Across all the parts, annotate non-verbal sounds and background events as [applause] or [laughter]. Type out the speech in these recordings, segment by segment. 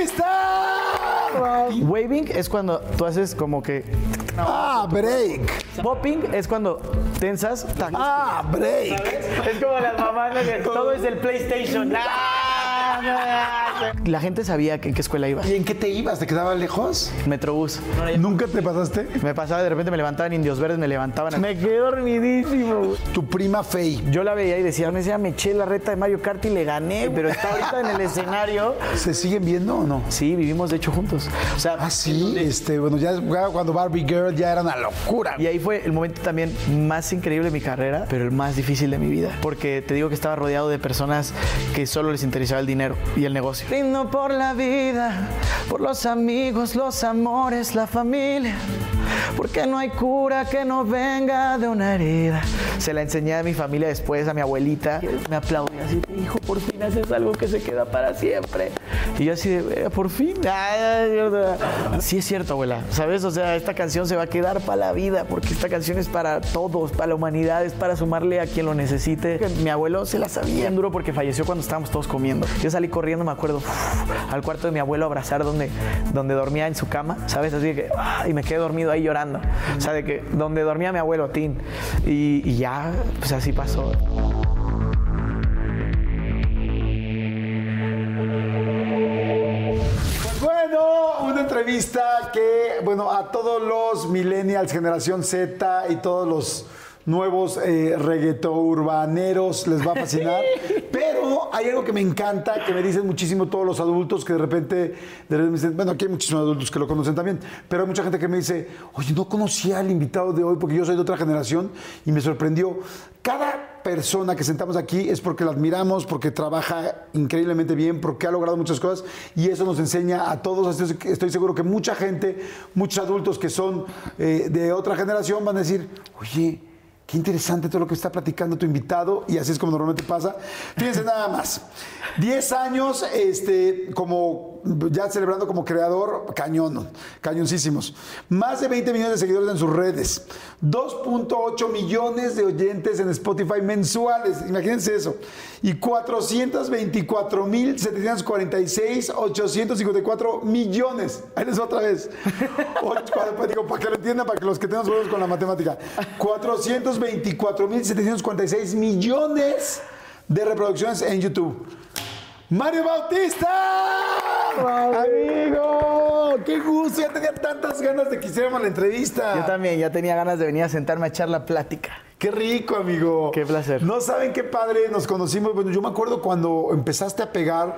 ¡Mario Bautista! Waving es cuando tú haces como que. Ah, break. Popping es cuando tensas. Ah, break. Es como las mamás, todo es del PlayStation. La gente sabía que en qué escuela iba. ¿Y en qué te ibas? ¿Te quedaba lejos? Metrobús. ¿Nunca te pasaste? Me pasaba, de repente me levantaban indios verdes, me levantaban. Me quedé dormidísimo. Tu prima Faye. Yo la veía y decía, me decía, me eché la reta de Mario Kart y le gané, pero está ahorita en el escenario. ¿Se siguen viendo o no? Sí, vivimos de hecho juntos. O sea, Ah, sí. Este, bueno, ya cuando Barbie Girl ya era una locura. Y ahí fue el momento también más increíble de mi carrera, pero el más difícil de mi vida. Porque te digo que estaba rodeado de personas que solo les interesaba el dinero y el negocio. Brindo por la vida, por los amigos, los amores, la familia. Porque no hay cura que no venga de una herida. Se la enseñé a mi familia después, a mi abuelita. Me aplaudía así, hijo, por fin haces algo que se queda para siempre. Y yo así de, "Eh, por fin. Ay, ay, ay". Sí es cierto, abuela. ¿Sabes? O sea, esta canción se va a quedar para la vida, porque esta canción es para todos, para la humanidad, es para sumarle a quien lo necesite. Mi abuelo se la sabía. Bien duro porque falleció cuando estábamos todos comiendo. Yo salí corriendo, me acuerdo, al cuarto de mi abuelo abrazar donde, donde dormía en su cama, ¿sabes? Así que, ah, y me quedé dormido ahí llorando. O sea, de que donde dormía mi abuelo, Tin. Y, y ya, pues así pasó. Bueno, una entrevista que, bueno, a todos los millennials, generación Z y todos los nuevos eh, reggaeton urbaneros les va a fascinar. [laughs] Pero hay algo que me encanta, que me dicen muchísimo todos los adultos que de repente, de repente me dicen, bueno, aquí hay muchísimos adultos que lo conocen también, pero hay mucha gente que me dice, oye, no conocía al invitado de hoy porque yo soy de otra generación y me sorprendió. Cada persona que sentamos aquí es porque la admiramos, porque trabaja increíblemente bien, porque ha logrado muchas cosas y eso nos enseña a todos. Estoy, estoy seguro que mucha gente, muchos adultos que son eh, de otra generación van a decir, oye, Qué interesante todo lo que está platicando tu invitado y así es como normalmente pasa. Fíjense nada más. 10 años este, como ya celebrando como creador, cañón, cañoncísimos. Más de 20 millones de seguidores en sus redes. 2.8 millones de oyentes en Spotify mensuales. Imagínense eso. Y 424.746, 854 millones. Ahí les otra vez. Pues digo, para que lo entiendan, para que los que tengan huevos con la matemática. 424.746 millones de reproducciones en YouTube. Mario Bautista. Amigo, qué gusto. Ya tenía tantas ganas de que hiciéramos la entrevista. Yo también, ya tenía ganas de venir a sentarme a echar la plática. Qué rico, amigo. Qué placer. No saben qué padre nos conocimos. Bueno, yo me acuerdo cuando empezaste a pegar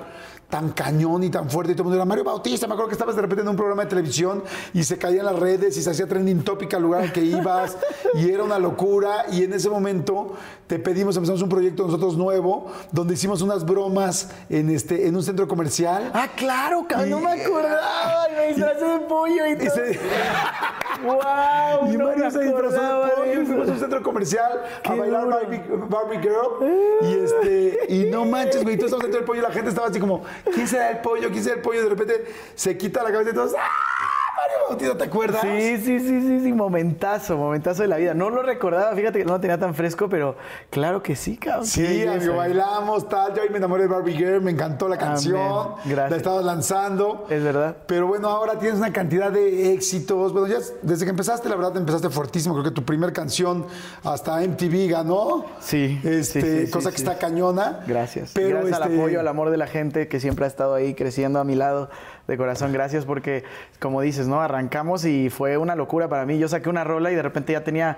tan cañón y tan fuerte y todo el mundo era Mario Bautista. Me acuerdo que estabas de repente en un programa de televisión y se caían las redes y se hacía trending topic al lugar al que ibas [laughs] y era una locura. Y en ese momento te pedimos, empezamos un proyecto nosotros nuevo donde hicimos unas bromas en, este, en un centro comercial. Ah, claro, cabrón, no me acordaba. Y me disfrazé de pollo y Y, todo. se- [laughs] ¡Wow! y no Mario se disfrazó de pollo y fuimos a un centro comercial a bailar. Barbie, Barbie Girl. Y, este, y no manches, güey, tú estabas dentro del pollo y la gente estaba así como, ¿quién será el pollo? ¿Quién será el pollo? Y de repente se quita la cabeza y todos, ¡ah! Mario Bautista, ¿te acuerdas? Sí, sí, sí, sí, sí, momentazo, momentazo de la vida. No lo recordaba, fíjate que no lo tenía tan fresco, pero claro que sí, cabrón. Sí, amigo, bailamos, tal. Yo ahí me enamoré de Barbie Girl, me encantó la canción. Gracias. La estabas lanzando. Es verdad. Pero bueno, ahora tienes una cantidad de éxitos. Bueno, ya desde que empezaste, la verdad, empezaste fuertísimo. Creo que tu primer canción hasta MTV ganó. Sí, Este, sí, sí, sí, cosa sí. que está cañona. Gracias. Pero gracias al este, apoyo, al amor de la gente que siempre ha estado ahí creciendo a mi lado. De corazón, gracias porque, como dices, ¿no? Arrancamos y fue una locura para mí. Yo saqué una rola y de repente ya tenía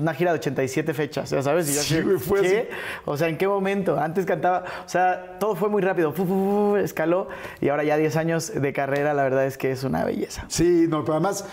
una gira de 87 fechas, ¿ya sabes? Y yo Sí, así, fue ¿qué? O sea, ¿en qué momento? Antes cantaba, o sea, todo fue muy rápido, fu, fu, fu, escaló y ahora ya 10 años de carrera, la verdad es que es una belleza. Sí, no, pero además,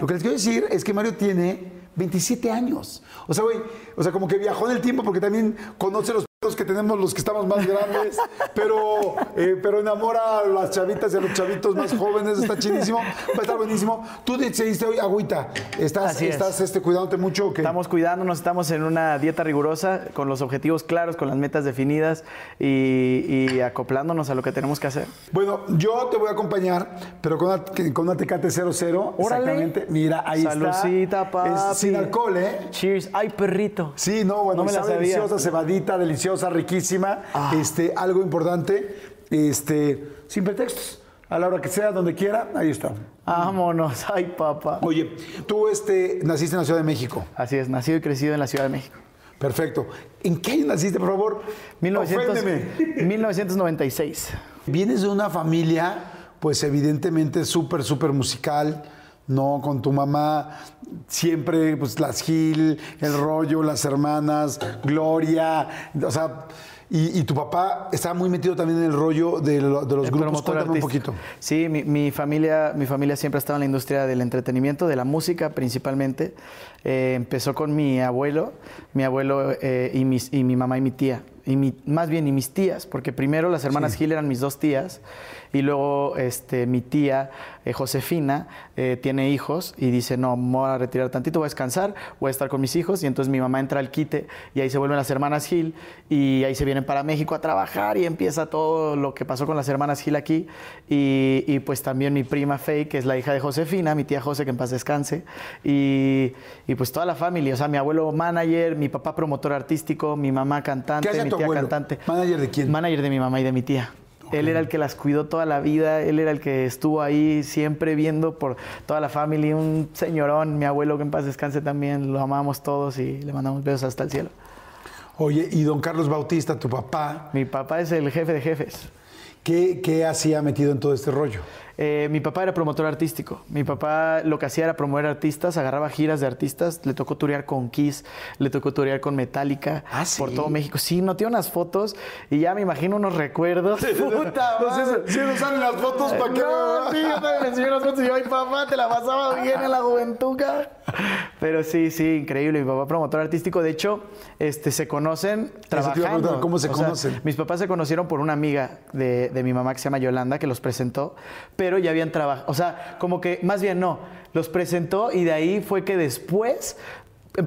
lo que les quiero decir es que Mario tiene 27 años. O sea, güey, o sea, como que viajó en el tiempo porque también conoce los los que tenemos los que estamos más grandes, pero, eh, pero enamora a las chavitas y a los chavitos más jóvenes, está chidísimo, va a estar buenísimo. Tú decidiste hoy, agüita, ¿estás, Así es. estás este, cuidándote mucho o qué? Estamos cuidándonos, estamos en una dieta rigurosa, con los objetivos claros, con las metas definidas y, y acoplándonos a lo que tenemos que hacer. Bueno, yo te voy a acompañar, pero con una, con una Tecate 00, Órale. exactamente. Mira, ahí Salucita, está. papi. Es sin alcohol, ¿eh? Cheers. Ay, perrito. Sí, no, bueno, No me la sabía. deliciosa, cebadita, deliciosa, riquísima. Ah. Este, algo importante, este, sin pretextos. A la hora que sea, donde quiera, ahí está. Vámonos. Ay, papá. Oye, tú este, naciste en la Ciudad de México. Así es, nacido y crecido en la Ciudad de México. Perfecto. ¿En qué año naciste, por favor? 1900 Oféndeme. 1996. Vienes de una familia, pues evidentemente súper, súper musical, ¿no? Con tu mamá, siempre, pues las Gil, el rollo, las hermanas, Gloria, o sea, y, y tu papá estaba muy metido también en el rollo de, lo- de los El grupos. Cuéntame un poquito. Sí, mi, mi familia, mi familia siempre ha estado en la industria del entretenimiento, de la música principalmente. Eh, empezó con mi abuelo, mi abuelo eh, y, mis- y mi mamá y mi tía. Y mi- más bien, y mis tías, porque primero las hermanas Gil eran mis dos tías, y luego este, mi tía eh, Josefina eh, tiene hijos y dice, no, me voy a retirar tantito, voy a descansar, voy a estar con mis hijos, y entonces mi mamá entra al quite, y ahí se vuelven las hermanas Gil, y ahí se vienen para México a trabajar, y empieza todo lo que pasó con las hermanas Gil aquí, y, y, pues también mi prima Faye, que es la hija de Josefina, mi tía José, que en paz descanse, y, y pues toda la familia, o sea, mi abuelo manager, mi papá promotor artístico, mi mamá cantante, ¿Qué hacía mi tu tía abuelo? cantante. ¿Manager de quién? Manager de mi mamá y de mi tía. Él era el que las cuidó toda la vida, él era el que estuvo ahí siempre viendo por toda la familia, un señorón, mi abuelo que en paz descanse también, lo amamos todos y le mandamos besos hasta el cielo. Oye, y don Carlos Bautista, tu papá, Mi papá es el jefe de jefes. ¿qué, qué hacía metido en todo este rollo? Eh, mi papá era promotor artístico. Mi papá lo que hacía era promover artistas, agarraba giras de artistas. Le tocó turear con Kiss, le tocó turear con Metallica ¿Ah, sí? por todo México. Sí, no tiene unas fotos y ya me imagino unos recuerdos. [laughs] Puta No madre. si nos salen las fotos para que... No, sí, yo también enseñé las fotos y yo, ay papá, te la pasaba bien en la juventud, cabrón". Pero sí, sí, increíble. Mi papá promotor artístico, de hecho, este, se conocen trabajando. ¿cómo se O sea, conocen? mis papás se conocieron por una amiga de, de mi mamá que se llama Yolanda, que los presentó, pero ya habían trabajado, o sea, como que, más bien no, los presentó y de ahí fue que después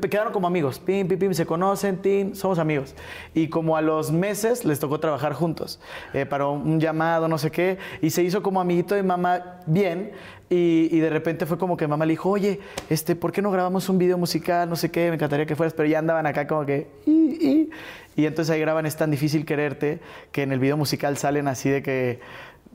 quedaron como amigos, pim, pim, pim, se conocen, tim, somos amigos. Y como a los meses les tocó trabajar juntos, eh, para un llamado, no sé qué, y se hizo como amiguito de mamá bien, y, y de repente fue como que mamá le dijo, oye, este, ¿por qué no grabamos un video musical? No sé qué, me encantaría que fueras, pero ya andaban acá como que... "Y, y". Y entonces ahí graban Es tan difícil quererte, que en el video musical salen así de que...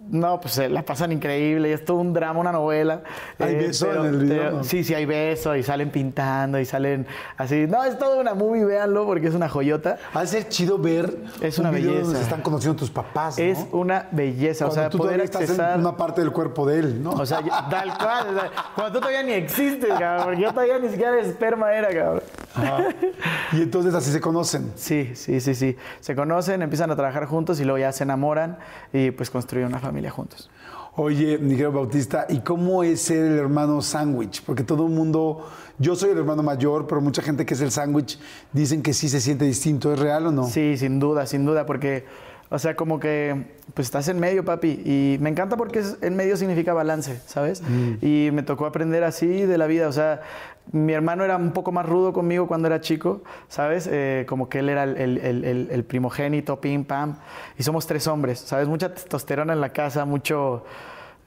No, pues la pasan increíble, es todo un drama, una novela. Eh, ¿Hay beso en el video? Sí, sí, hay beso y salen pintando y salen así. No, es toda una movie, véanlo porque es una joyota. Ha de ser chido ver Es un una video donde belleza. se están conociendo tus papás, ¿no? Es una belleza, o sea, tú poder todavía estás accesar... en una parte del cuerpo de él, ¿no? O sea, tal cual. o sea, cuando tú todavía ni existes, cabrón. Porque yo todavía ni siquiera esperma era, cabrón. Ajá. Y entonces así se conocen. Sí, sí, sí, sí. Se conocen, empiezan a trabajar juntos y luego ya se enamoran y pues construyen una familia juntos. Oye, Miguel Bautista, ¿y cómo es ser el hermano sándwich? Porque todo el mundo, yo soy el hermano mayor, pero mucha gente que es el sándwich dicen que sí se siente distinto. ¿Es real o no? Sí, sin duda, sin duda, porque, o sea, como que, pues estás en medio, papi, y me encanta porque es- en medio significa balance, ¿sabes? Y me tocó aprender así de la vida, o sea, mi hermano era un poco más rudo conmigo cuando era chico, ¿sabes? Eh, como que él era el, el- el- el- el primogénito, pim, pam, y somos tres hombres, ¿sabes? Mucha testosterona en la casa, mucho...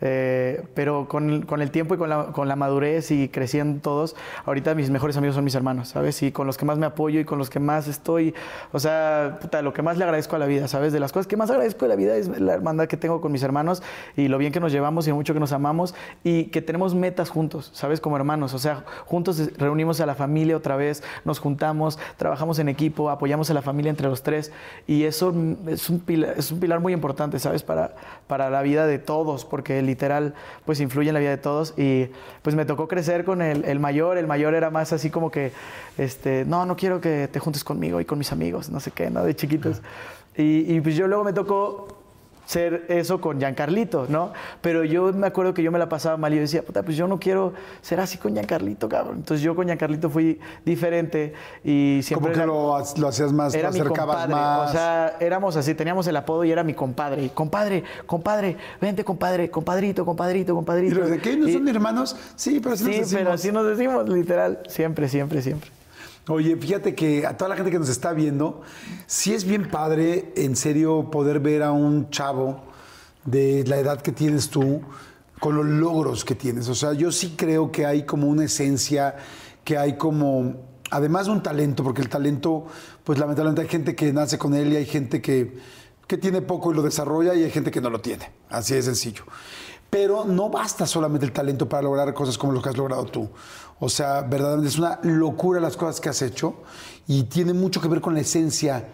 Eh, pero con, el- con el tiempo y con la, con la madurez y creciendo todos, ahorita mis mejores amigos son mis hermanos, ¿sabes? Y con los que más me apoyo y con los que más estoy, o sea, puta, lo que más le agradezco a la vida, ¿sabes? De las cosas que más agradezco de la vida es la hermandad que tengo con mis hermanos y lo bien que nos llevamos y lo mucho que nos amamos y que tenemos metas juntos, ¿sabes? Como hermanos, o sea, juntos reunimos a la familia otra vez, nos juntamos, trabajamos en equipo, apoyamos a la familia entre los tres y eso es un pilar, es un pilar muy importante, ¿sabes? Para, para la vida de todos, porque literal, pues influye en la vida de todos y pues me tocó crecer con el, el mayor, el mayor era más así como que, este, no, no quiero que te juntes conmigo y con mis amigos, no sé qué, ¿no? De chiquitos. Y, y pues yo luego me tocó ser eso con Giancarlito, ¿no? Pero yo me acuerdo que yo me la pasaba mal y yo decía, puta, pues yo no quiero ser así con Giancarlito, cabrón. Entonces yo con Giancarlito fui diferente y siempre... Como que era- lo, lo hacías más, te era mi acercabas compadre, más. o sea, éramos así, teníamos el apodo y era mi compadre. Y, Compadre, compadre, vente compadre, compadrito, compadrito, y compadrito. lo de que no Y- son hermanos, sí, pero sí, nos Sí, pero así nos decimos, literal, siempre, siempre, siempre. Oye, fíjate que a toda la gente que nos está viendo, sí es bien padre, en serio, poder ver a un chavo de la edad que tienes tú con los logros que tienes. O sea, yo sí creo que hay como una esencia, que hay como, además de un talento, porque el talento, pues lamentablemente hay gente que nace con él y hay gente que, que tiene poco y lo desarrolla y hay gente que no lo tiene. Así de sencillo. Pero no basta solamente el talento para lograr cosas como lo que has logrado tú. O sea, verdaderamente es una locura las cosas que has hecho y tiene mucho que ver con la esencia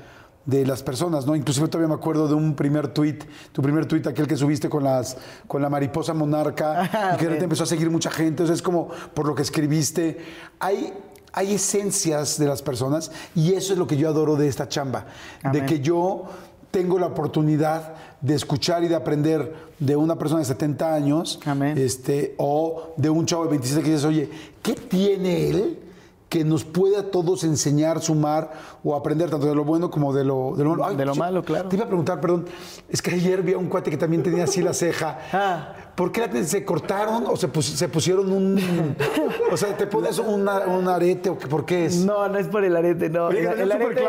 de las personas, ¿no? Inclusive todavía me acuerdo de un primer tuit, tu primer tuit, aquel que subiste con las con la mariposa monarca [laughs] y que repente empezó a seguir mucha gente, o sea, es como por lo que escribiste. Hay hay esencias de las personas y eso es lo que yo adoro de esta chamba, de que yo tengo la oportunidad de escuchar y de aprender de una persona de 70 años Amén. este, o de un chavo de 27 que dices, oye, ¿qué tiene él que nos puede a todos enseñar, sumar o aprender tanto de lo bueno como de lo, de lo malo? De lo malo, claro. Te iba a preguntar, perdón, es que ayer vi a un cuate que también tenía así la ceja. Ah. ¿Por qué la- se cortaron o se, pus- se pusieron un... o sea, ¿te pones una- un arete o qué, por qué es? No, no es por el arete, no. Oye, el, arete,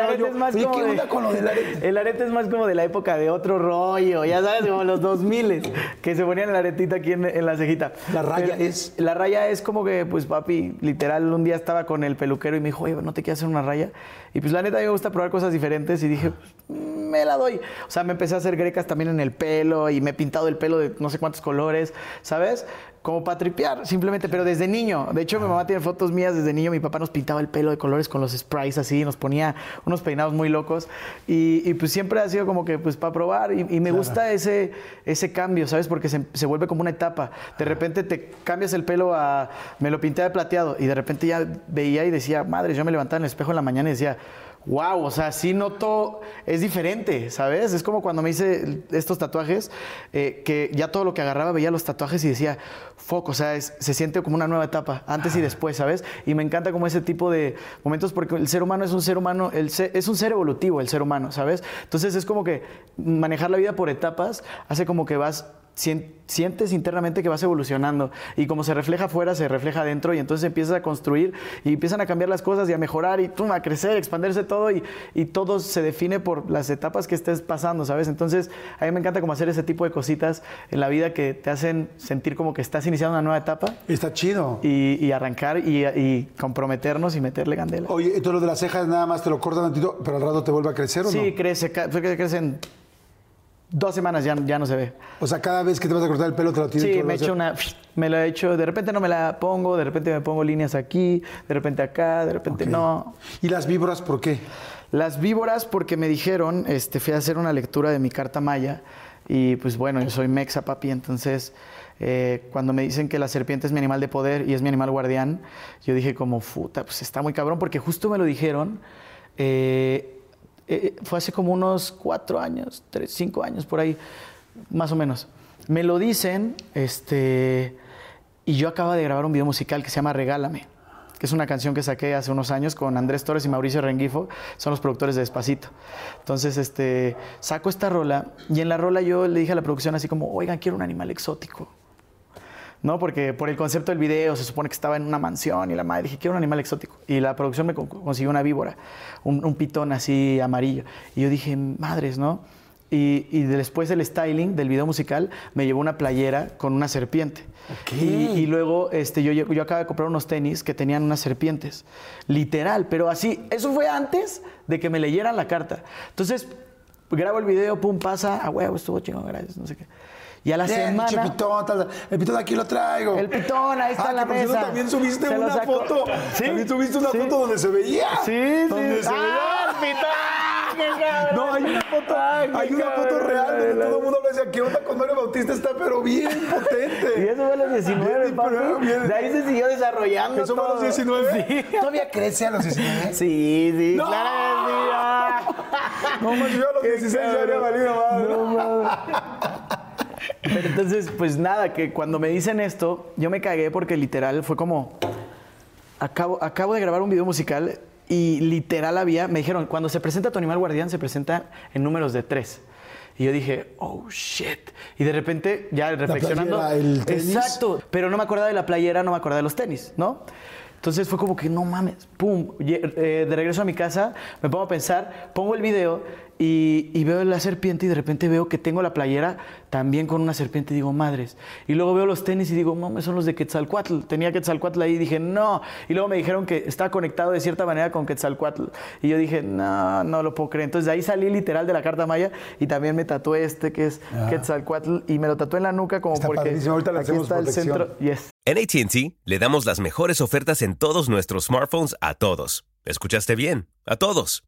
arete es más Oye, como ¿qué de- con lo del arete? [laughs] El arete es más como de la época de otro rollo, ya sabes, como los 2000 que se ponían el aretita aquí en, en la cejita. La raya Pero es- La raya es como que, pues papi, literal, un día estaba con el peluquero y me dijo, oye, ¿no te quieres hacer una raya? Y pues la neta a mí me gusta probar cosas diferentes y dije, "Pues, me la doy. O sea, me empecé a hacer grecas también en el pelo y me he pintado el pelo de no sé cuántos colores, ¿sabes? Como para tripear, simplemente, pero desde niño. De hecho, mi mamá tiene fotos mías desde niño. Mi papá nos pintaba el pelo de colores con los sprays así, nos ponía unos peinados muy locos. Y, y, pues siempre ha sido como que, pues, para probar. Y, y me gusta ese, ese cambio, ¿sabes? Porque se, se vuelve como una etapa. De repente te cambias el pelo a. Me lo pinté de plateado. Y de repente ya veía y decía, madre, yo me levantaba en el espejo en la mañana y decía, wow, o sea, sí noto, es diferente, ¿sabes? Es como cuando me hice estos tatuajes, eh, que ya todo lo que agarraba veía los tatuajes y decía, fuck, o sea, es- se siente como una nueva etapa, antes y después, ¿sabes? Y me encanta como ese tipo de momentos porque el ser humano es un ser humano, el es un ser evolutivo el ser humano, ¿sabes? Entonces es como que manejar la vida por etapas hace como que vas sientes internamente que vas evolucionando y como se refleja afuera, se refleja adentro y entonces empiezas a construir y empiezan a cambiar las cosas y a mejorar y tum, a crecer, expandirse todo y, y todo se define por las etapas que estés pasando, ¿sabes? Entonces a mí me encanta como hacer ese tipo de cositas en la vida que te hacen sentir como que estás iniciando una nueva etapa Está chido. y, y arrancar y, y comprometernos y meterle candela. Oye, entonces lo de las cejas nada más te lo cortan tantito, pero al rato te vuelve a crecer o Sí, no? crece, ca- crece en dos semanas ya, ya no se ve. O sea, cada vez que te vas a cortar el pelo te lo tienes que Sí, volver me he hecho una. Me lo he hecho. De repente no me la pongo, de repente me pongo líneas aquí, de repente acá, de repente no. ¿Y las víboras por qué? Las víboras, porque me dijeron, este, fui a hacer una lectura de mi carta maya y pues bueno, yo soy mexa, papi, entonces eh, cuando me dicen que la serpiente es mi animal de poder y es mi animal guardián, yo dije como, puta, pues está muy cabrón, porque justo me lo dijeron, eh, eh, fue hace como unos cuatro años, tres, cinco años por ahí, más o menos. Me lo dicen, este, y yo acabo de grabar un video musical que se llama Regálame que es una canción que saqué hace unos años con Andrés Torres y Mauricio Rengifo, son los productores de Despacito. Entonces, este, saco esta rola y en la rola yo le dije a la producción así como, oigan, quiero un animal exótico. ¿No? Porque por el concepto del video se supone que estaba en una mansión y la madre dije, quiero un animal exótico. Y la producción me con- consiguió una víbora, un, un pitón así amarillo. Y yo dije, madres, ¿no? Y, y después del styling del video musical me llevó una playera con una serpiente. Y, y luego este, yo, yo acabo de comprar unos tenis que tenían unas serpientes. Literal, pero así. Eso fue antes de que me leyeran la carta. Entonces, grabo el video, pum, pasa. A huevo, estuvo chingón, gracias, no sé qué. Y a la Bien, semana... pitón, tal, el pitón aquí lo traigo. El pitón, ahí está Ah, en la que mesa. También subiste una saco. foto. Sí, También subiste una sí. foto donde se veía. Sí, Donde sí. se veía. ¡Ah, el pitón! No, hay una foto, Ay, hay una foto real donde todo el mundo decía, ¿qué onda con Mario Bautista? Está pero bien potente. [laughs] Y eso fue a los 19, Bien, papi. De ahí se siguió desarrollando ¿Eso fue a los todo. 19? Sí. [laughs] ¿Todavía crece a los 19? [laughs] Sí, sí, ¡No! claro que sí. ah. No, más yo a los 16 ya había valido madre. Pero [laughs] entonces, pues nada, que cuando me dicen esto, yo me cagué porque literal fue como. Acabo, acabo de grabar un video musical y literal había. Me dijeron, cuando se presenta tu animal guardián, se presenta en números de tres. Y yo dije, oh shit. Y de repente, ya reflexionando. playera, el tenis. Exacto. Pero no me acordaba de la playera, no me acordaba de los tenis, ¿no? Entonces fue como que no mames, pum, eh, de regreso a mi casa me pongo a pensar, pongo el video y, y veo la serpiente y de repente veo que tengo la playera también con una serpiente y digo, madres. Y luego veo los tenis y digo, mames, son los de Quetzalcoatl. Tenía Quetzalcoatl ahí y dije, no. Y luego me dijeron que estaba conectado de cierta manera con Quetzalcoatl. Y yo dije, no, no lo puedo creer. Entonces de ahí salí literal de la carta maya y también me tatué este que es Quetzalcoatl y me lo tatué en la nuca como Está porque padrísimo. Ahorita le aquí está el centro. Yes. En ATT le damos las mejores ofertas en todos nuestros smartphones a todos. ¿Escuchaste bien? A todos.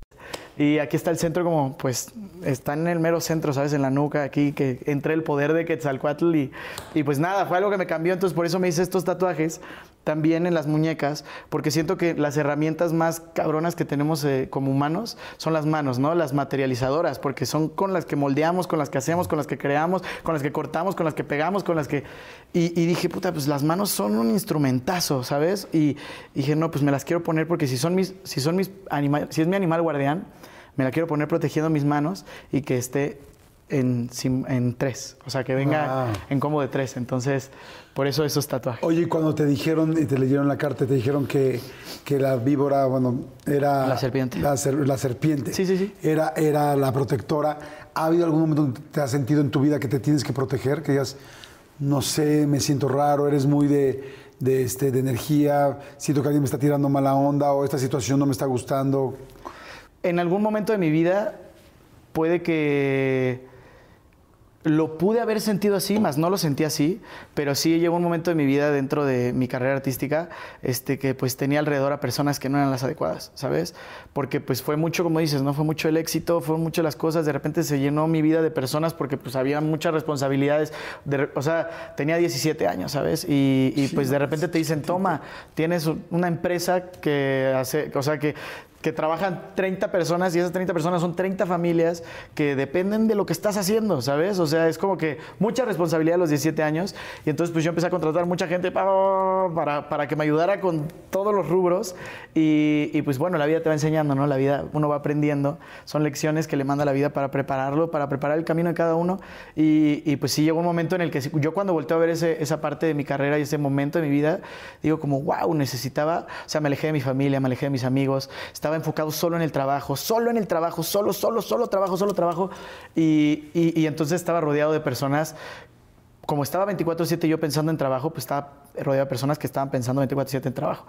Y aquí está el centro como, pues, está en el mero centro, ¿sabes? En la nuca, aquí, que entre el poder de Quetzalcoatl y, y pues nada, fue algo que me cambió, entonces por eso me hice estos tatuajes también en las muñecas, porque siento que las herramientas más cabronas que tenemos eh, como humanos son las manos, ¿no? Las materializadoras, porque son con las que moldeamos, con las que hacemos, con las que creamos, con las que cortamos, con las que pegamos, con las que... Y, y dije, puta, pues las manos son un instrumentazo, ¿sabes? Y dije, no, pues me las quiero poner porque si son mis, si son mis animales, si es mi animal guardián, me la quiero poner protegiendo mis manos y que esté en, en tres, o sea, que venga Wow. en combo de tres. Entonces, por eso esos tatuajes. Oye, cuando te dijeron y te leyeron la carta, te dijeron que, que la víbora, bueno, era... La serpiente. La, ser- la serpiente. Sí, sí, sí. Era, era la protectora. ¿Ha habido algún momento donde te has sentido en tu vida que te tienes que proteger? Que digas, no sé, me siento raro, eres muy de, de, este, de energía, siento que alguien me está tirando mala onda o esta situación no me está gustando. En algún momento de mi vida puede que lo pude haber sentido así, más no lo sentí así, pero sí llegó un momento de mi vida dentro de mi carrera artística este, que pues tenía alrededor a personas que no eran las adecuadas, ¿sabes? Porque pues fue mucho, como dices, ¿no? Fue mucho el éxito, fueron muchas las cosas, de repente se llenó mi vida de personas porque pues había muchas responsabilidades, de o sea, tenía 17 años, ¿sabes? Y, y, pues de repente te dicen, toma, tienes una empresa que hace, o sea, que que trabajan 30 personas y esas 30 personas son 30 familias que dependen de lo que estás haciendo, ¿sabes? O sea, es como que mucha responsabilidad a los 17 años y entonces pues yo empecé a contratar mucha gente pa- para, para que me ayudara con todos los rubros y, y, pues bueno, la vida te va enseñando, ¿no? La vida uno va aprendiendo, son lecciones que le manda la vida para prepararlo, para preparar el camino de cada uno y, y, pues sí llegó un momento en el que yo cuando volteo a ver ese- esa parte de mi carrera y ese momento de mi vida, digo como, wow, necesitaba, o sea, me alejé de mi familia, me alejé de mis amigos, estaba enfocado solo en el trabajo, solo en el trabajo, solo, solo, solo trabajo, solo trabajo. Y, y- y entonces estaba rodeado de personas, como estaba 24/7 yo pensando en trabajo, pues estaba rodeado de personas que estaban pensando 24/7 en trabajo.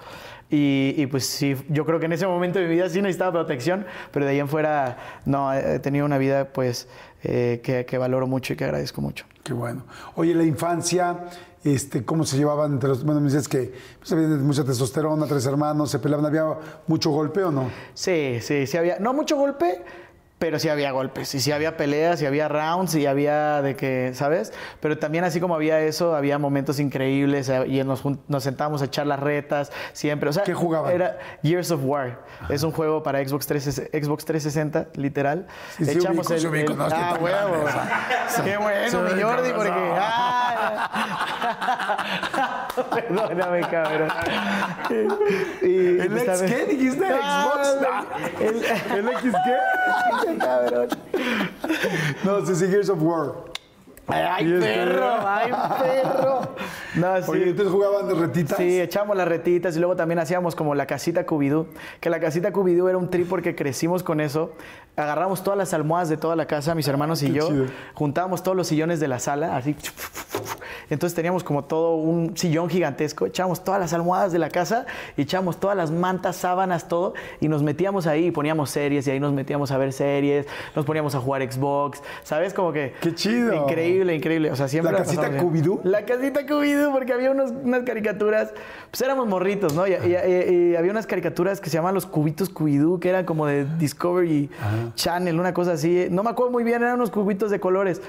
Y, y, pues sí, yo creo que en ese momento de mi vida sí necesitaba protección, pero de ahí en fuera, no, he tenido una vida pues eh, que, que valoro mucho y que agradezco mucho. Qué bueno. Oye, la infancia, este, ¿cómo se llevaban entre los... Bueno, me dices que pues, había mucha testosterona, tres hermanos, se peleaban, ¿había mucho golpe o no? Sí, sí, sí había. No mucho golpe, pero sí había golpes, y sí había peleas, y había rounds, y había de que, ¿sabes? Pero también así como había eso, había momentos increíbles, eh, y nos, nos sentábamos a echar las retas, siempre. O sea, ¿Qué jugaban? Era Years of War. Es un juego para Xbox 360, Xbox 360 literal. Sí, sí Echamos ubico, sí ubico, no, es que ah, huevo. [laughs] Qué bueno, mi Jordi, porque... ah. [laughs] Perdóname, cabrón. ¿El también- qué dijiste? Ah, ¿Xbox? el- ¿El X qué? [laughs] [laughs] Cabrón. No, sí, sí, Gears of War. Ay, este- perro, ay, perro. No, sí. Oye, entonces jugaban de retitas. Sí, echamos las retitas y luego también hacíamos como la casita Cubidú. Que la casita Cubidú era un trip porque crecimos con eso. Agarramos todas las almohadas de toda la casa, mis hermanos y yo. chido. Juntábamos todos los sillones de la sala, así. Entonces teníamos como todo un sillón gigantesco. Echábamos todas las almohadas de la casa, y echábamos todas las mantas, sábanas, todo. Y nos metíamos ahí y poníamos series. Y ahí nos metíamos a ver series. Nos poníamos a jugar Xbox. ¿Sabes? Como que. Qué chido. Increíble, increíble. O sea, siempre. ¿La casita. Cubidú? La casita Cubidú, porque había unos- unas caricaturas, pues éramos morritos, ¿no? Y, y- y- y había unas caricaturas que se llamaban los cubitos Cubidú, que eran como de Discovery Channel, una cosa así. No me acuerdo muy bien, eran unos cubitos de colores.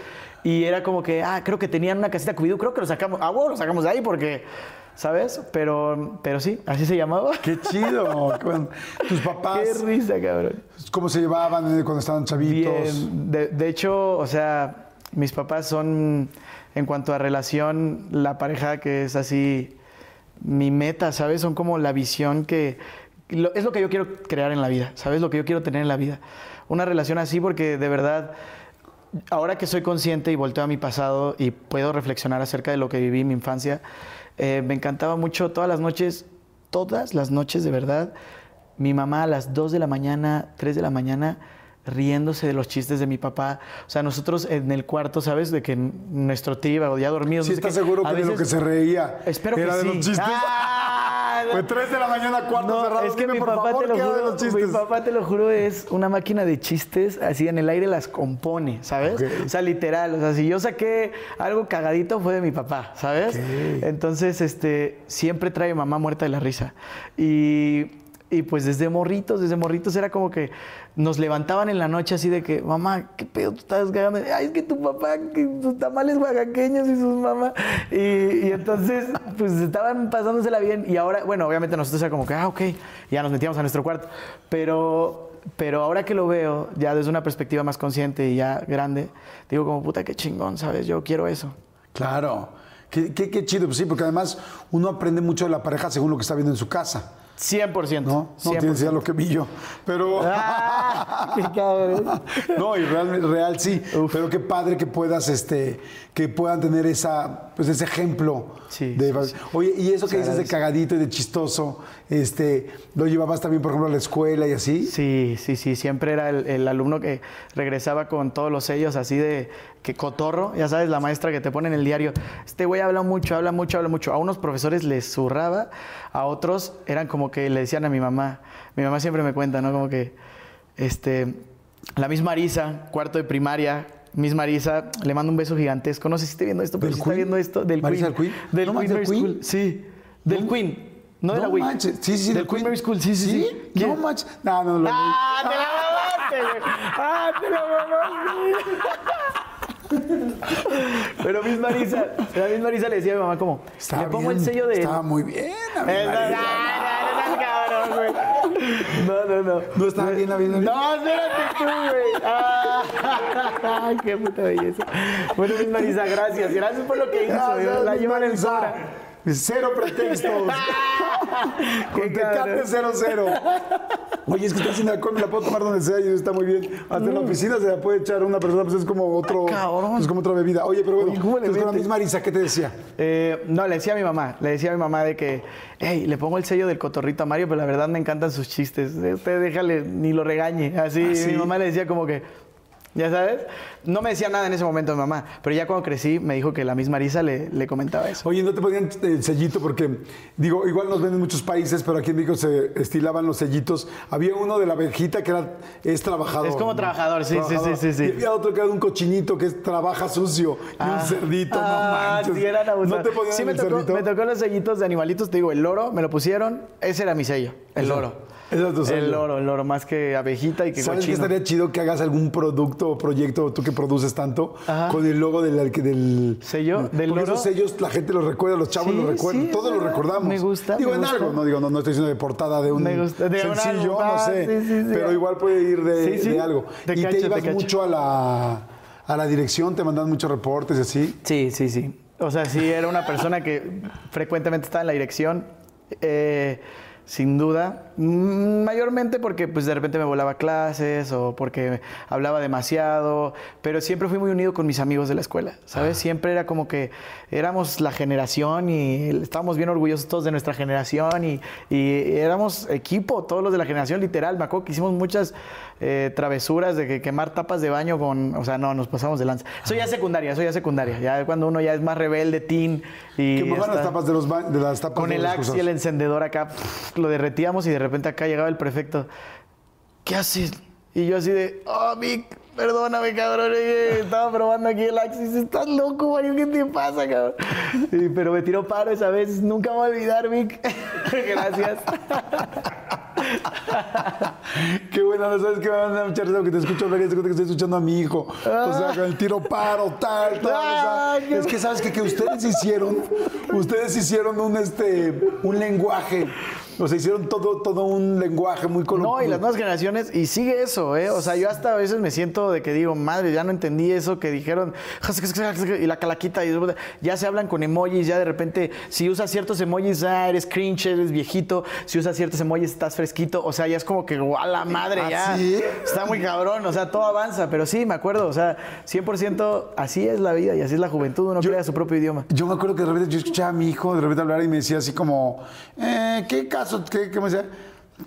Y era como que, ah, creo que tenían una casita Cubidú, creo que lo sacamos, ah, bueno, lo sacamos de ahí porque, ¿sabes? Pero, pero sí, así se llamaba. Qué chido. Tus [laughs] papás, Qué risa, cabrón. ¿cómo se llevaban eh, cuando estaban chavitos? Bien. De, de hecho, o sea, mis papás son, en cuanto a relación, la pareja que es así, mi meta, ¿sabes? Son como la visión que... lo- es lo que yo quiero crear en la vida, ¿sabes? Lo que yo quiero tener en la vida. Una relación así porque de verdad, ahora que soy consciente y volteo a mi pasado y puedo reflexionar acerca de lo que viví en mi infancia, eh, me encantaba mucho todas las noches, todas las noches de verdad, mi mamá a las 2 de la mañana, 3 de la mañana, riéndose de los chistes de mi papá. O sea, nosotros en el cuarto, ¿sabes? De que nuestro tío ya dormido. Sí, no sé ¿estás qué. seguro A que de lo que se reía Espero era que de sí. los chistes? Ah, Fue 3 de la mañana, cuarto no, cerrado. es que Dime, mi papá favor, te lo ¿qué era de juro, mi papá te lo juro es una máquina de chistes, así en el aire las compone, ¿sabes? O sea, literal, o sea, si yo saqué algo cagadito fue de mi papá, ¿sabes? Entonces, este, siempre trae mamá muerta de la risa. Y, y pues desde morritos, desde morritos era como que nos levantaban en la noche así de que, mamá, ¿qué pedo tú estás cagando? Ay, es que tu papá, que sus tamales oaxaqueños y sus mamás. Y, entonces, pues estaban pasándosela bien. Y ahora, bueno, obviamente nosotros era como que, ah, ok, ya nos metíamos a nuestro cuarto. Pero, pero ahora que lo veo, ya desde una perspectiva más consciente y ya grande, digo como, puta, qué chingón, ¿sabes? Yo quiero eso. Claro. Qué, qué- qué chido, pues sí, porque además uno aprende mucho de la pareja según lo que está viendo en su casa. 100%. ¿No? No 100%. tienes idea lo que vi yo. Pero. [laughs] Ah, qué cabrón. [laughs] no, y real, real sí. Pero qué padre que puedas, este, que puedan tener esa, pues ese ejemplo. Sí, de- sí, sí. Oye, y eso que dices de cagadito y de chistoso, este, ¿lo llevabas también, por ejemplo, a la escuela y así? Sí, sí, sí. Siempre era el, el alumno que regresaba con todos los sellos así de que cotorro. Ya sabes, la maestra que te pone en el diario. Este güey habla mucho, habla mucho, habla mucho. A unos profesores les zurraba, a otros eran como que le decían a mi mamá. Mi mamá siempre me cuenta, ¿no? Como que, este, la misma Marisa, cuarto de primaria. Miss Marisa, le mando un beso gigantesco. No sé si esté viendo esto, pero ¿Del si está viendo esto, del ¿Marisa Queen. Queen? Del ¿No Queen del Queen? School. Sí, del No. Queen. No de la no Wii. manches. Sí, sí, sí. Del Queen Mary School. Sí, sí, sí. No ¿Quién? manches. No, no, no. ¡Ah, te la mamaste, güey! ¡Ah, te la mamaste! Pero Miss Marisa, la Miss Marisa le decía a mi mamá como, le pongo bien, el sello de... Estaba muy bien. a mi no, Marisa. No, no, no. ¿No estaba bien la vida? No, espérate tú, güey. Ah, [laughs] qué puta belleza. Bueno, Miss Marisa, gracias. Gracias por lo que hizo. Yo la llevo en sobra. Cero pretextos. [laughs] Con Tecate cabrón. cero cero. Oye, es que está sin alcohol, me la puedo tomar donde sea y está muy bien. Hasta en la oficina se la puede echar una persona, pues es como otro. Mm. cabrón. Es como otra bebida. Oye, pero bueno, Oye, ¿cómo le entonces con la misma Marisa, ¿qué te decía? Eh, no, le decía a mi mamá, le decía a mi mamá de que, hey, le pongo el sello del cotorrito a Mario, pero la verdad me encantan sus chistes. Usted déjale, ni lo regañe. Así, ¿Ah, sí? mi mamá le decía como que, ya sabes, no me decía nada en ese momento mi mamá, pero ya cuando crecí me dijo que la misma Marisa le, le comentaba eso. Oye, ¿no te ponían el sellito? Porque, digo, igual nos ven en muchos países, pero aquí en México se estilaban los sellitos. Había uno de la abejita que era, es trabajador. Es como trabajador, sí, sí, sí, sí, sí. Y había otro que era un cochinito que es trabaja sucio. Y un cerdito, Ah, no manches. sí, eran abusados. ¿No te ponían Sí, me el tocó, cerdito? me tocó los sellitos de animalitos, te digo, el loro, me lo pusieron, ese era mi sello, el loro. El loro, el loro, más que abejita y que ¿Sabes cochino. estaría chido que hagas algún producto o proyecto, tú que produces tanto, Ajá. con el logo del... del ¿Sello? ¿Del Porque loro? esos sellos la gente los recuerda, los chavos Sí, los recuerdan, sí, todos los recordamos. Me gusta, Digo, me en gusta. algo, no digo, no, no estoy diciendo de portada de un Me gusta, de sencillo, no sé, sí, pero igual puede ir de, de algo. Te y cacho, te te ibas cacho. mucho a la, a la dirección, te mandan muchos reportes y así. Sí, sí, sí. O sea, sí, era una persona que frecuentemente estaba en la dirección, eh, sin duda. Mm, Mayormente porque pues de repente me volaba clases o porque hablaba demasiado, pero siempre fui muy unido con mis amigos de la escuela, ¿sabes? Siempre era como que éramos la generación y estábamos bien orgullosos todos de nuestra generación y, y éramos equipo, todos los de la generación, literal. Me acuerdo que hicimos muchas eh, travesuras de que quemar tapas de baño con, o sea, no, nos pasamos de lanza. Eso ya es secundaria, eso ya es secundaria. Ya cuando uno ya es más rebelde, teen y ¿Qué mojaban las tapas de, los de las tapas con de el axe y el encendedor acá, pff, lo derretíamos y de repente acá llegaba el prefecto. ¿Qué haces? Y yo así de, oh, Vic, perdóname, cabrón. Estaba probando aquí el dice, estás loco, Mario, ¿qué te pasa, cabrón? Y- pero me tiró paro esa vez. Nunca me voy a olvidar, Vic. [laughs] Gracias. [laughs] Qué bueno, ¿no sabes qué me da mucha risa que te escucho hablar y te cuenta que estoy escuchando a mi hijo. O sea, con el tiro paro, tal, tal. o sea, Ah, qué- es que sabes que, que ustedes hicieron, ustedes hicieron un este un lenguaje. O sea, hicieron todo, todo un lenguaje muy No, coloquial. y las nuevas generaciones, y sigue eso, ¿eh? O sea, yo hasta a veces me siento de que digo, madre, ya no entendí eso que dijeron, y la calaquita, y ya se hablan con emojis, ya de repente, si usas ciertos emojis, ah, eres cringe, eres viejito, si usas ciertos emojis, estás fresquito, o sea, ya es como que, guau, la madre, ¿Ah, ya. sí? Está muy cabrón, o sea, todo avanza, pero sí, me acuerdo, o sea, 100% así es la vida y así es la juventud, uno crea su propio idioma. Yo me acuerdo que de repente yo escuchaba a mi hijo de repente hablar y me decía así como, eh, ¿qué caso? ¿Qué, qué me decía?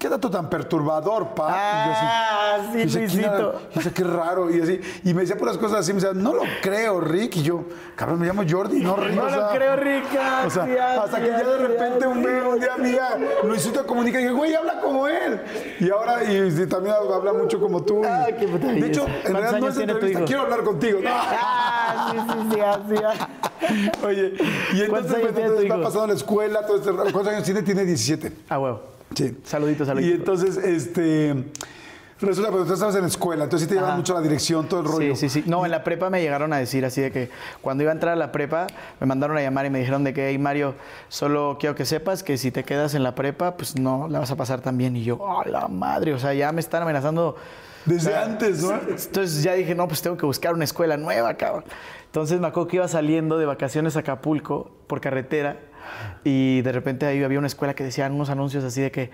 ¿Qué dato tan perturbador, pa? Y yo así, Ah, sí, y. Luisito. Y yo qué raro. Y así, y me decía puras cosas así, me decía, no lo creo, Rick. Y yo, cabrón, me llamo Jordi, no Rick. No o lo sea, creo, Rica, O sea, sí, así, hasta que ya de repente un, día- un día mía, Luisito comunica y dije, güey, habla como él. Y ahora, y, y también habla mucho como tú. y- Ah, qué puta de hecho, en ¿Cuántos realidad no es entrevista, quiero hablar contigo. No. Ah, sí, sí, sí, así. [laughs] Oye, y ¿Cuántos entonces, pues, entonces hijo? pasando la escuela, todo este, ¿cuántos años tiene? Tiene 17. Ah, huevo. Sí. Saludito, saludito. Y entonces, este, resulta, pero tú estabas en la escuela, entonces sí te llevaban Ajá. mucho la dirección, todo el rollo. Sí, sí, sí. No, en la prepa me llegaron a decir así de que cuando iba a entrar a la prepa, me mandaron a llamar y me dijeron de que, hey Mario, solo quiero que sepas que si te quedas en la prepa, pues no la vas a pasar tan bien. Y yo, oh, la madre, o sea, ya me están amenazando. Desde O sea, antes, ¿no? Entonces ya dije, no, pues tengo que buscar una escuela nueva, cabrón. Entonces me acuerdo que iba saliendo de vacaciones a Acapulco por carretera y de repente ahí había una escuela que decían unos anuncios así de que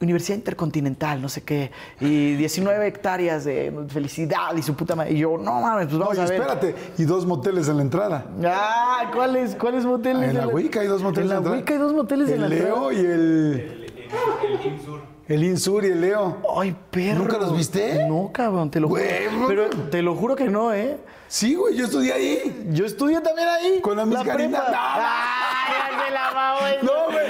Universidad Intercontinental, no sé qué, y 19 hectáreas de felicidad y su puta madre. Y yo, no mames, pues vamos Oye, a ver. espérate, y dos moteles en la entrada. Ah, ¿cuáles, ¿cuáles moteles? En la Wicca hay dos moteles En la entrada. Wicca hay dos moteles en el la Leo entrada. y el... El Insur y el Leo. Ay, perro. ¿Nunca los viste? No, cabrón, te lo juro. Güey, Pero te lo juro que no, ¿eh? Sí, güey, yo estudié ahí. Yo estudié también ahí. Con la prepa. No, ¡Ay, la! No, güey.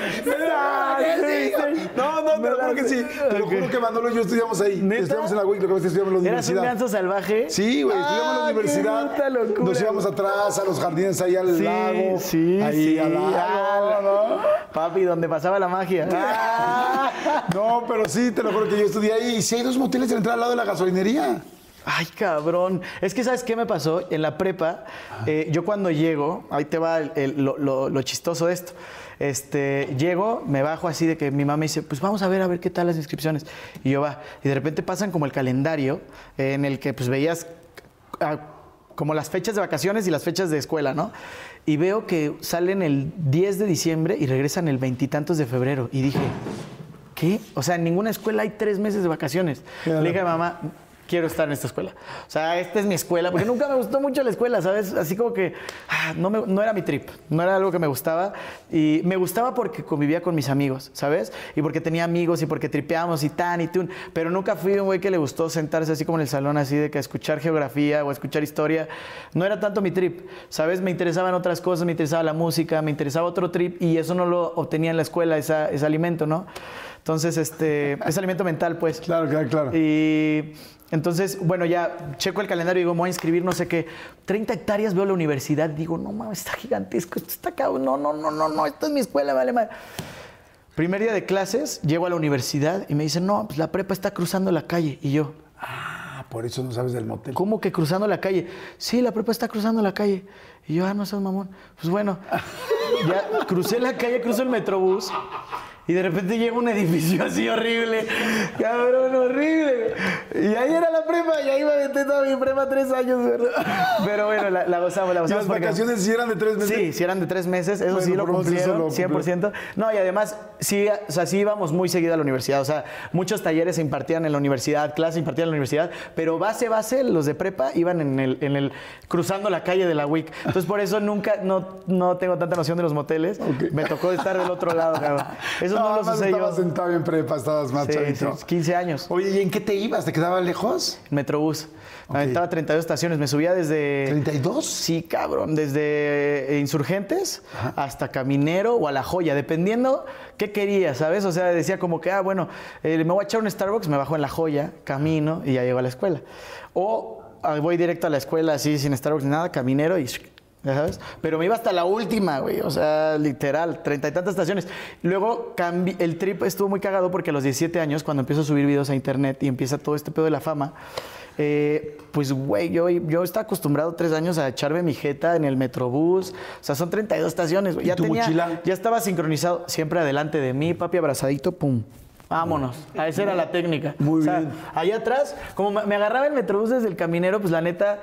No, te lo juro que sí. Te lo juro que Manolo y yo estudiamos ahí. ¿Neta? Estudiamos en la WIC, lo que pasa es que estudiamos en la ¿Eras un universidad. ganso salvaje? Sí, güey, estudiamos en la Ah, universidad. locura. Nos íbamos atrás a los jardines ahí al Sí, lago. sí, ahí sí. al lago, Ah, ¿no? Papi, donde pasaba la magia. Ah. No, pero sí, te lo juro que yo estudié ahí. Y sí hay dos moteles en la entrada al lado de la gasolinería. Ay, cabrón. Es que, ¿sabes qué me pasó? En la prepa, eh, yo cuando llego, ahí te va el- el- lo, lo- lo chistoso de esto. Este, llego, me bajo así de que mi mamá me dice, pues vamos a ver, a ver qué tal las inscripciones. Y yo va. Y de repente pasan como el calendario eh, en el que pues veías ah, como las fechas de vacaciones y las fechas de escuela, ¿no? Y veo que salen el 10 de diciembre y regresan el veintitantos de febrero. Y dije, ¿qué? O sea, en ninguna escuela hay tres meses de vacaciones. Claro. Le dije a mi mamá, quiero estar en esta escuela. O sea, esta es mi escuela, porque nunca me gustó mucho la escuela, ¿sabes? Así como que ah, no, me- no era mi trip, no era algo que me gustaba. Y me gustaba porque convivía con mis amigos, ¿sabes? Y porque tenía amigos y porque tripeábamos y tan y tun. Pero nunca fui un güey que le gustó sentarse así como en el salón, así de que escuchar geografía o escuchar historia. No era tanto mi trip, ¿sabes? Me interesaban otras cosas, me interesaba la música, me interesaba otro trip y eso no lo obtenía en la escuela, esa- ese alimento, ¿no? Entonces, este, ese alimento mental, pues. Claro, claro, claro. Y entonces, bueno, ya checo el calendario y digo, me voy a inscribir, no sé qué. 30 hectáreas veo la universidad, digo, no mames, está gigantesco, esto está cabrón, no, no, no, no, no, esta es mi escuela, vale madre. Primer día de clases, llego a la universidad y me dicen, no, pues la prepa está cruzando la calle. Y yo, Ah, por eso no sabes del motel. ¿cómo que cruzando la calle? Sí, la prepa está cruzando la calle. Y yo, ah, no seas mamón. Pues bueno, ya crucé la calle, cruzo el metrobús. Y de repente llega un edificio así horrible, cabrón, horrible. Y ahí era la prepa, y ahí me aventé toda mi prepa tres años, ¿verdad? Pero bueno, la, la gozamos, la ¿Y gozamos. las porque- vacaciones sí eran de tres meses? Sí, si eran de tres meses, eso Bueno, sí lo cumplieron, lo 100%. No, y además, sí, o sea, sí íbamos muy seguido a la universidad. O sea, muchos talleres se impartían en la universidad, clases se impartían en la universidad, pero base, base, los de prepa iban en el, en el cruzando la calle de la WIC. Entonces, por eso nunca, no, no tengo tanta noción de los moteles. Me tocó estar del otro lado, cabrón. [laughs] Eso no, lo además sucedió. estabas sentado en prepa, estabas más Sí, chavito. sí, 15 años. Oye, ¿y en qué te ibas? ¿Te quedaba lejos? Metrobús. Me aventaba 32 estaciones. Me subía desde. ¿32? Sí, cabrón. Desde Insurgentes hasta Caminero o a La Joya, dependiendo qué quería, ¿sabes? O sea, decía como que, ah, bueno, eh, me voy a echar un Starbucks, me bajo en La Joya, camino y ya llego a la escuela. O ah, voy directo a la escuela así, sin Starbucks ni nada, Caminero y. Pero me iba hasta la última, güey. O sea, literal, treinta y tantas estaciones. Luego cambi- el trip estuvo muy cagado porque a los 17 años, cuando empiezo a subir videos a internet y empieza todo este pedo de la fama, eh, pues, güey, yo, yo estaba acostumbrado tres años a echarme mi jeta en el metrobús. O sea, son 32 estaciones, güey. ¿Y Ya tu tenía, mochila? ya estaba sincronizado, siempre adelante de mí, papi abrazadito, pum. Vámonos. A esa era la técnica. Muy O sea, bien. Allá atrás, como me me agarraba el metrobús desde el caminero, pues la neta.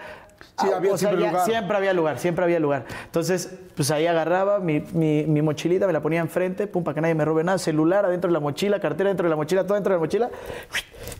Sí, ah, había o sea, siempre lugar. siempre había lugar, siempre había lugar. Entonces, pues ahí agarraba mi, mi- mi mochilita, me la ponía enfrente, pum, para que nadie me robe nada, celular adentro de la mochila, cartera dentro de la mochila, todo dentro de la mochila.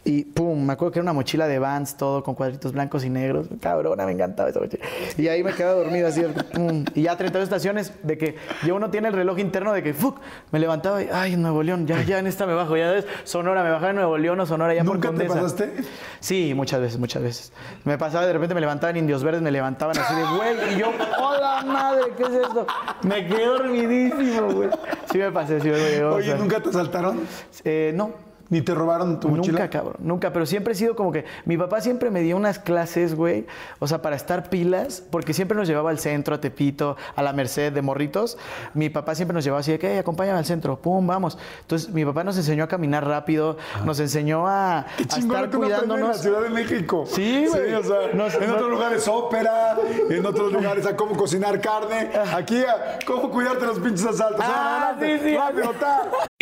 Y pum, me acuerdo que era una mochila de Vans, todo con cuadritos blancos y negros. Cabrona, me encantaba esa mochila. Y ahí me quedaba dormido así, pum. Y ya 32 estaciones de que ya uno tiene el reloj interno de que, fuck, me levantaba y, ay, Nuevo León, ya, ya en esta me bajo, ya ves, Sonora, me bajaba en Nuevo León o Sonora ya por ¿Nunca te Condesa. pasaste? Sí, muchas veces, muchas veces. Me pasaba, de repente me levantaban indios verdes, me levantaban así de, güey, y yo, hola madre, ¿qué es esto? Me quedé dormidísimo, güey. Sí me pasé, sí me llegó. Oye, ¿nunca te asaltaron? Eh, no. ¿Ni te robaron tu mochila? Nunca, cabrón, nunca, pero siempre he sido como que mi papá siempre me dio unas clases, güey, o sea, para estar pilas, porque siempre nos llevaba al centro, a Tepito, a la Merced de morritos. Mi papá siempre nos llevaba así de que, "Ey, acompáñame al centro, pum, vamos. Entonces, mi papá nos enseñó a caminar rápido, nos enseñó a, a Qué chingón estar que aprende en la cuidándonos. Ciudad de México. Sí, güey. o sea, Nos- en otros lugares ópera, en otros lugares a cómo cocinar carne. Aquí a cómo cuidarte los pinches asaltos. Ah, Adelante, sí, sí. rápido, ta.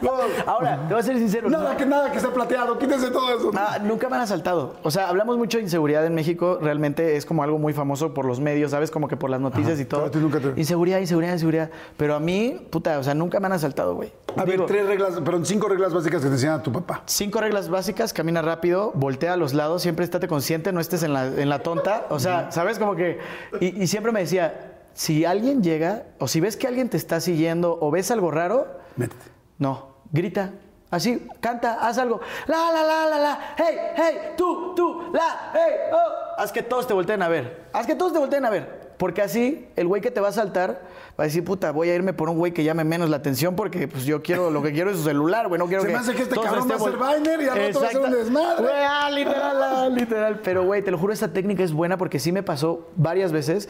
[laughs] Ahora, te voy a ser sincero. Nada que nada que esté plateado, quítense todo eso. Ah, nunca me han asaltado. O sea, hablamos mucho de inseguridad en México. Realmente es como algo muy famoso por los medios, ¿sabes? Como que por las noticias y todo. nunca te- Inseguridad, inseguridad, inseguridad. Pero a mí, puta, o sea, nunca me han asaltado, güey. A ver, tres reglas, perdón, cinco reglas básicas que te enseñan a tu papá. Cinco reglas básicas, camina rápido, voltea a los lados, siempre estate consciente, no estés en la, en la tonta. O sea, ¿sabes? Como que... Y, y siempre me decía, si alguien llega, o si ves que alguien te está siguiendo, o ves algo raro, Métete. No, grita. Así, canta, haz algo. La, la, la, la, la. Hey, hey, tú, tú, la, hey, oh. Haz que todos te volteen a ver. Haz que todos te volteen a ver. Porque así, el güey que te va a saltar va a decir, puta, voy a irme por un güey que llame menos la atención porque pues yo quiero, lo que quiero es su celular, güey. No quiero Se que. me hace que este cabrón va a ser Viner y al rato va a ser un desmadre. Güey, ah, literal, ah, literal. Pero, güey, te lo juro, esta técnica es buena porque sí me pasó varias veces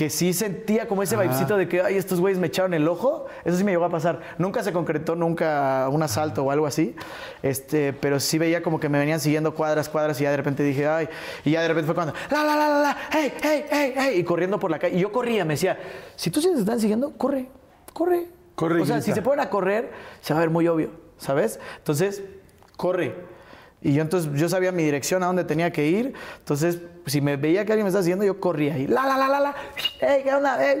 que sí sentía como ese vibecito de que, ay, estos güeyes me echaron el ojo. Eso sí me llegó a pasar. Nunca se concretó, nunca un asalto o algo así. Este, pero sí veía como que me venían siguiendo cuadras, cuadras y ya de repente dije, ay, y ya de repente fue cuando, la, la, la, la, la, hey, hey, hey, hey, y corriendo por la calle. Y yo corría, me decía, si tú sí te están siguiendo, corre, corre. Corre O sea, si se ponen a correr, se va a ver muy obvio, ¿sabes? Entonces, corre. Y yo entonces, yo sabía mi dirección a dónde tenía que ir. Entonces, si me veía que alguien me estaba siguiendo, yo corría. Y la, la, la, la, la. ¡Ey, qué onda! ¡Ey!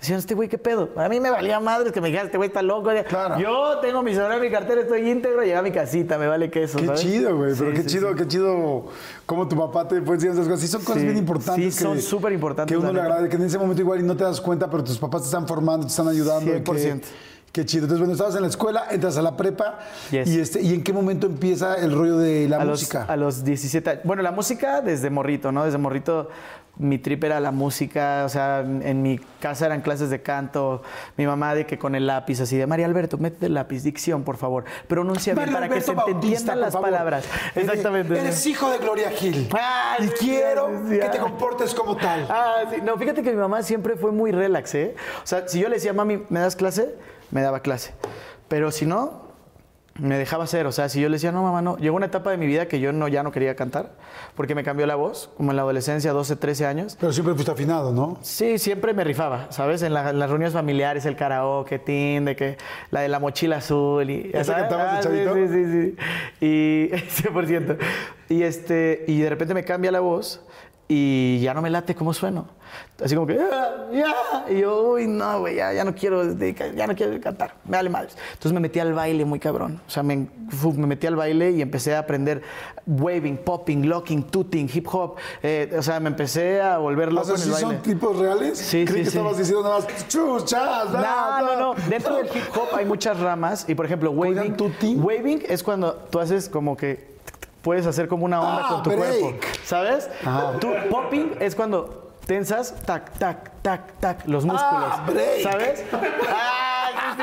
Decían, este güey, ¿qué pedo? A mí me valía madre que me dijeran, este güey está loco. Claro. Yo tengo mi celular, mi cartera, estoy íntegro, llegué a mi casita, me vale queso, Qué ¿sabes? chido, güey. Pero Sí, qué sí, chido, sí. qué chido cómo tu papá te fue enseñando esas cosas. Sí, son cosas bien importantes. Sí, son súper importantes, Que uno le agradece, que en ese momento igual y no te das cuenta, pero tus papás te están formando, te están ayudando. y que- 100%. Qué chido. Entonces, bueno, estabas en la escuela, entras a la prepa. Yes. Y, este, ¿Y en qué momento empieza el rollo de la a los, música? a los 17 años. Bueno, la música desde morrito, ¿no? Desde morrito mi trip era la música, o sea, en mi casa eran clases de canto, mi mamá de que con el lápiz, así de María Alberto, mete el lápiz, dicción, por favor, pronuncia bien para que se te entiendan las favor. palabras. Eres- Exactamente. Eres hijo de Gloria Gil. Ah, y quiero sí, que te comportes como tal. Ah, sí. No, fíjate que mi mamá siempre fue muy relax, ¿eh? O sea, si yo le decía, mami, ¿me das clase? Me daba clase. Pero si no, me dejaba hacer. O sea, si yo le decía, no, mamá, no. Llegó una etapa de mi vida que yo no, ya no quería cantar, porque me cambió la voz, como en la adolescencia, 12, 13 años. Pero siempre fuiste afinado, ¿no? Sí, siempre me rifaba, ¿sabes? En, la- en las reuniones familiares, el karaoke, tin, de que la de la mochila azul y... ¿Esa cantabas de Ah, sí, chavito? Sí, sí, sí. Y [laughs] 100%. Y, este, y de repente me cambia la voz y ya no me late cómo sueno. Así como que, "Ah, ya. Y yo, uy, no, güey, ya, ya no quiero, ya no quiero cantar. Me vale madres. Entonces me metí al baile muy cabrón. O sea, me, me metí al baile y empecé a aprender waving, popping, locking, tooting, hip hop. Eh, o sea, me empecé a volver O loco sea, en el ¿sí baile. son tipos reales? Sí, Creí sí, que sí. estabas diciendo nada más chuchas. No, no, no. Dentro del hip hop hay muchas ramas y por ejemplo, waving, tuting. waving es cuando tú haces como que puedes hacer como una onda Ah, con tu break. cuerpo, ¿sabes? Tú, popping es cuando tensas tac tac tac tac los músculos, Ah. ¿sabes? Ah, sí, sí,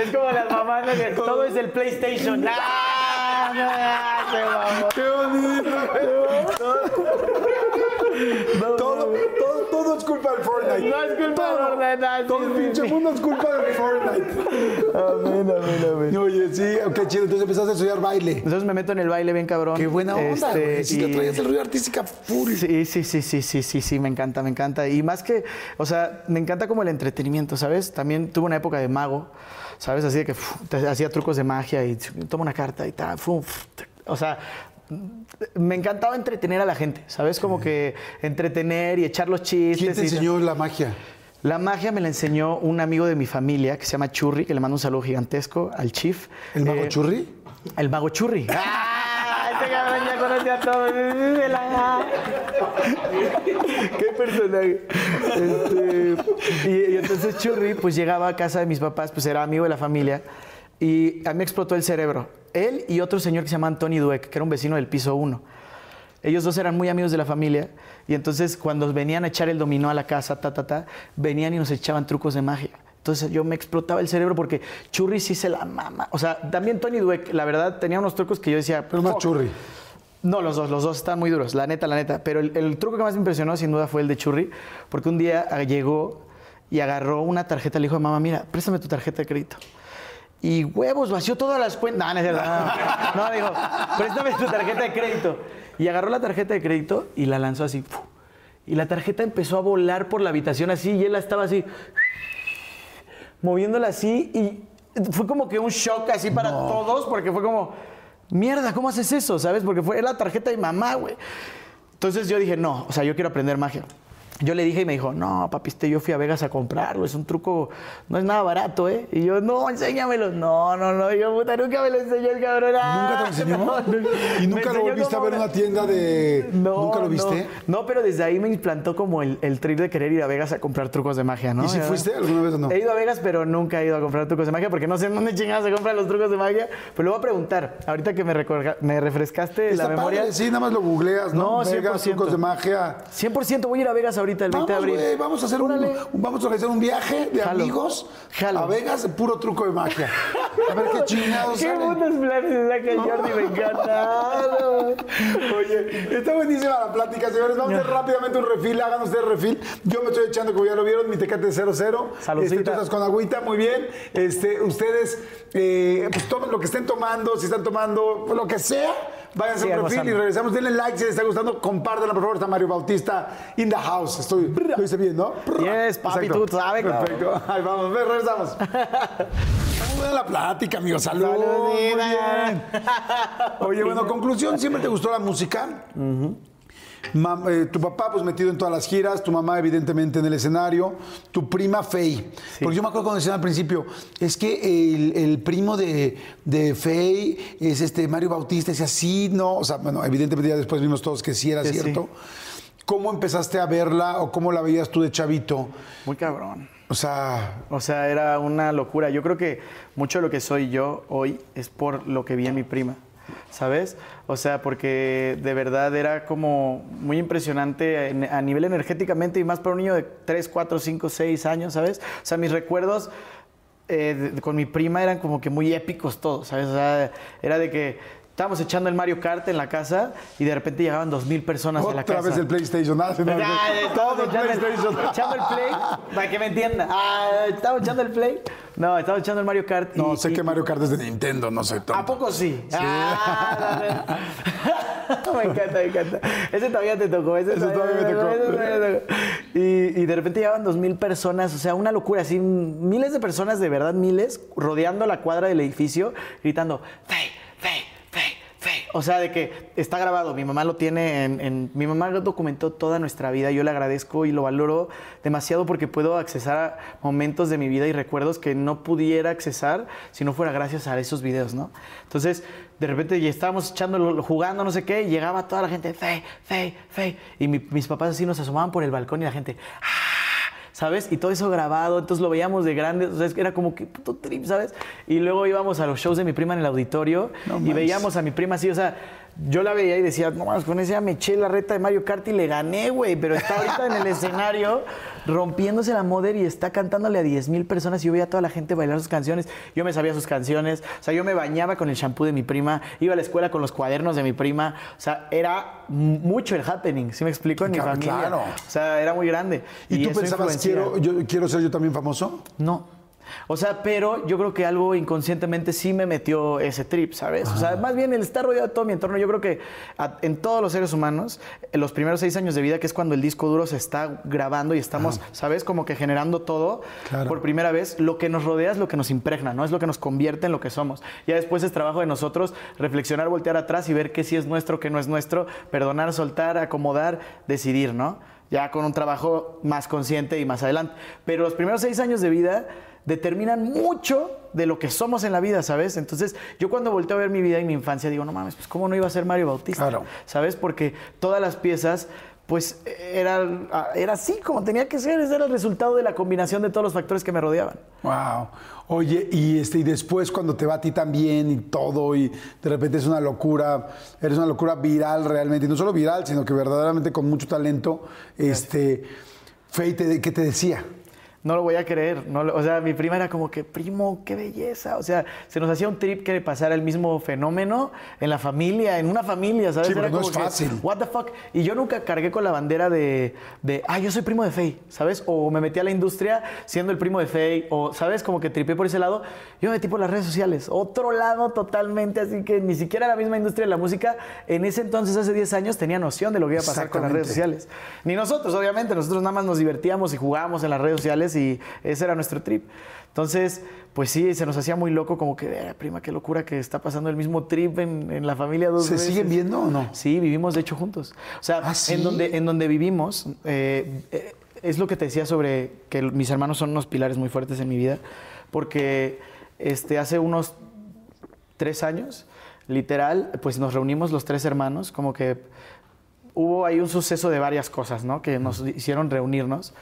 es, es como las mamás ¿no? todo es el PlayStation. [laughs] Ah. ¡Qué bonito! Todo, todo, todo es culpa del Fortnite. No es culpa Todo. de Fortnite, Todo el pinche mundo es culpa del Fortnite. Amén, amén, amén. Oye, sí, qué chido. Entonces empezaste a estudiar baile. Entonces me meto en el baile bien cabrón. Qué buena onda, Este. Sí, y- te traías el rollo artística full. Sí, sí, sí, sí, sí, sí, sí, me encanta, me encanta. Y más que, o sea, me encanta como el entretenimiento, ¿sabes? También tuve una época de mago, ¿sabes? Así de que te hacía trucos de magia y toma una carta y tal, o sea, me encantaba entretener a la gente, ¿sabes? Como que entretener y echar los chistes. ¿Quién te y- enseñó la magia? La magia me la enseñó un amigo de mi familia que se llama Churri, que le mando un saludo gigantesco al chief. ¿El mago Eh, churri? el mago Churri. [laughs] ¡Ah! Este cabrón ya conoce a todos. [laughs] ¡Qué personaje! Este, y, y entonces Churri, pues llegaba a casa de mis papás, pues era amigo de la familia. Y a mí me explotó el cerebro. Él y otro señor que se llama Anthony Dueck, que era un vecino del piso 1. Ellos dos eran muy amigos de la familia. Y entonces, cuando venían a echar el dominó a la casa, ta, ta, ta, venían y nos echaban trucos de magia. Entonces yo me explotaba el cerebro porque Churri sí se la mama. O sea, también Tony Dweck, la verdad, tenía unos trucos que yo decía. Pero más churri. No, los dos, los dos están muy duros, la neta, la neta. Pero el, el truco que más me impresionó, sin duda, fue el de Churri, porque un día llegó y agarró una tarjeta, le dijo a mamá, mira, préstame tu tarjeta de crédito. Y huevos, vació todas las cuentas. No, no es cierto. No, no, dijo, préstame tu tarjeta de crédito. Y agarró la tarjeta de crédito y la lanzó así. Y la tarjeta empezó a volar por la habitación así y él la estaba así, moviéndola así. Y fue como que un shock así para todos porque fue como, mierda, ¿cómo haces eso? ¿Sabes? Porque fue la tarjeta de mamá, güey. Entonces yo dije, no, o sea, yo quiero aprender magia. Yo le dije y me dijo, no, papiste, yo fui a Vegas a comprarlo, es un truco, no es nada barato, ¿eh? Y yo, no, enséñamelo. No, no, no, yo, puta, nunca me lo enseñó el cabrón. ¿Nunca te lo [laughs] enseñó? No. ¿Y nunca lo volviste a ver en una tienda de... No, ¿Nunca lo viste? No, No, pero desde ahí me implantó como el, el trip de querer ir a Vegas a comprar trucos de magia, ¿no? ¿Y si fuiste alguna vez o no? He ido a Vegas, pero nunca he ido a comprar trucos de magia porque no sé dónde chingados se compran los trucos de magia. Pero le voy a preguntar, ahorita que me, recorga- me refrescaste Está la memoria. padre, sí, nada más lo googleas, ¿no? No, Vegas, 100%. trucos de magia. 100% voy a ir a Vegas ahorita el 20 de Vamos, abril. güey, vamos a hacer un, vamos a organizar un viaje de Jalo. amigos Jalo. a Vegas puro truco de magia. A ver qué chingados [laughs] Qué putos planes saca el Jordi, me encanta. [laughs] Oye, Está buenísima la plática, señores. Vamos a hacer rápidamente un refil. Hagan ustedes refil. Yo me estoy echando, como ya lo vieron, mi tecate 00. Saludcita. Este, tú estás con agüita, muy bien. Este, ustedes, eh, pues tomen lo que estén tomando, si están tomando lo que sea. Váyanse a Sigan un refil y regresamos. Denle like si les está gustando. Compártanla, por favor. Está Mario Bautista in the house. Estoy, lo hice bien, ¿no? Yes, papi, tú sabes. Perfecto. Ahí vamos, ve, regresamos. [laughs] Buena la plática, amigo. Salud. Salud. Oye, bueno, conclusión, ¿siempre te gustó la música? Mam- eh, tu papá, pues metido en todas las giras, tu mamá, evidentemente, en el escenario, tu prima Faye. Porque yo me acuerdo cuando decían al principio, es que el, el primo de, de Faye es este Mario Bautista, es así, ¿no? O sea, bueno, evidentemente ya después vimos todos que sí era Que sí. cierto. ¿Cómo empezaste a verla o cómo la veías tú de chavito? Muy cabrón. O sea, O sea, era una locura. Yo creo que mucho de lo que soy yo hoy es por lo que vi en mi prima, ¿sabes? O sea, porque de verdad era como muy impresionante a nivel energéticamente y más para un niño de 3, 4, 5, 6 años, ¿sabes? O sea, mis recuerdos eh, con mi prima eran como que muy épicos todos, ¿sabes? O sea, era de que estábamos echando el Mario Kart en la casa y de repente llegaban dos mil personas a la otra casa. vez el PlayStation. Ah, no, Ya, todo el echando el, PlayStation. [laughs] echando el play, para que me entienda. Ah, estamos echando el play. No, estamos echando el Mario Kart. y- No, sé y- que Mario Kart es de Nintendo, no sé. ¿A poco sí? Ah, no, no. [laughs] me encanta, me encanta. Ese todavía te tocó. Ese, Ese todavía me tocó. ese todavía me tocó. Y, y de repente llegaban dos mil personas, o sea, una locura, así, miles de personas, de verdad, miles, rodeando la cuadra del edificio, gritando, ¡Fey, Fey, Fey, Fey! O sea, de que está grabado, mi mamá lo tiene en, Mi mamá documentó toda nuestra vida, yo le agradezco y lo valoro demasiado porque puedo accesar a momentos de mi vida y recuerdos que no pudiera accesar si no fuera gracias a esos videos, ¿no? Entonces, de repente ya estábamos echando, jugando, no sé qué, y llegaba toda la gente, Fey, Fey, Fey. Y mi- mis papás así nos asomaban por el balcón y la gente, ¡ah! ¿Sabes? Y todo eso grabado, entonces lo veíamos de grande, o sea, es que era como que puto trip, ¿sabes? Y luego íbamos a los shows de mi prima en el auditorio No y manches. veíamos a mi prima así, o sea, yo la veía y decía, no mames, con ese ya me eché la reta de Mario Kart y le gané, güey, pero está ahorita en el escenario rompiéndose la moder y está cantándole a 10 mil personas y yo veía a toda la gente bailar sus canciones, yo me sabía sus canciones, o sea, yo me bañaba con el shampoo de mi prima, iba a la escuela con los cuadernos de mi prima, o sea, era mucho el happening, ¿sí me explico? En mi familia. claro. O sea, era muy grande. ¿Y, tú eso pensabas, quiero, yo, quiero ser yo también famoso? No. O sea, pero yo creo que algo inconscientemente sí me metió ese trip, ¿sabes? O sea, más bien el estar rodeado de todo mi entorno. Yo creo que a- en todos los seres humanos, en los primeros seis años de vida, que es cuando el disco duro se está grabando y estamos, ¿sabes? Como que generando todo Claro. por primera vez, lo que nos rodea es lo que nos impregna, ¿no? Es lo que nos convierte en lo que somos. Ya después es trabajo de nosotros reflexionar, voltear atrás y ver qué sí es nuestro, qué no es nuestro, perdonar, soltar, acomodar, decidir, ¿no? Ya con un trabajo más consciente y más adelante. Pero los primeros seis años de vida determinan mucho de lo que somos en la vida, ¿sabes? Entonces, yo cuando volteo a ver mi vida y mi infancia, digo, no mames, pues ¿cómo no iba a ser Mario Bautista? Claro. ¿Sabes? Porque todas las piezas, pues, era, era así como tenía que ser. Ese era el resultado de la combinación de todos los factores que me rodeaban. Wow. Oye, y este, y después cuando te va a ti tan bien y todo, y de repente es una locura, eres una locura viral realmente, y no solo viral, sino que verdaderamente con mucho talento, este, Fey, te- ¿qué te decía? No lo voy a creer. No, lo- o sea, mi prima era como que, primo, qué belleza. O sea, se nos hacía un trip que le pasara el mismo fenómeno en la familia, en una familia, ¿sabes? Sí, pero no como es que, fácil. What the fuck. Y yo nunca cargué con la bandera de, de, ah, yo soy primo de Faye, ¿sabes? O me metí a la industria siendo el primo de Faye, o, ¿sabes? Como que tripé por ese lado. Yo me metí por las redes sociales. Otro lado totalmente, así que ni siquiera la misma industria de la música, en ese entonces, hace 10 años, tenía noción de lo que iba a pasar con las redes sociales. Ni nosotros, obviamente, nosotros nada más nos divertíamos y jugábamos en las redes sociales y ese era nuestro trip. Entonces, pues sí, se nos hacía muy loco, como que, "Eh, prima, qué locura que está pasando el mismo trip en, en la familia dos ¿Se veces". siguen viendo o no? Sí, vivimos de hecho juntos. O sea, ¿Ah, sí? en, donde, en donde vivimos, eh, eh, es lo que te decía sobre que mis hermanos son unos pilares muy fuertes en mi vida, porque este, hace unos tres años, literal, pues nos reunimos los tres hermanos, como que hubo ahí un suceso de varias cosas, ¿no? Que nos hicieron reunirnos.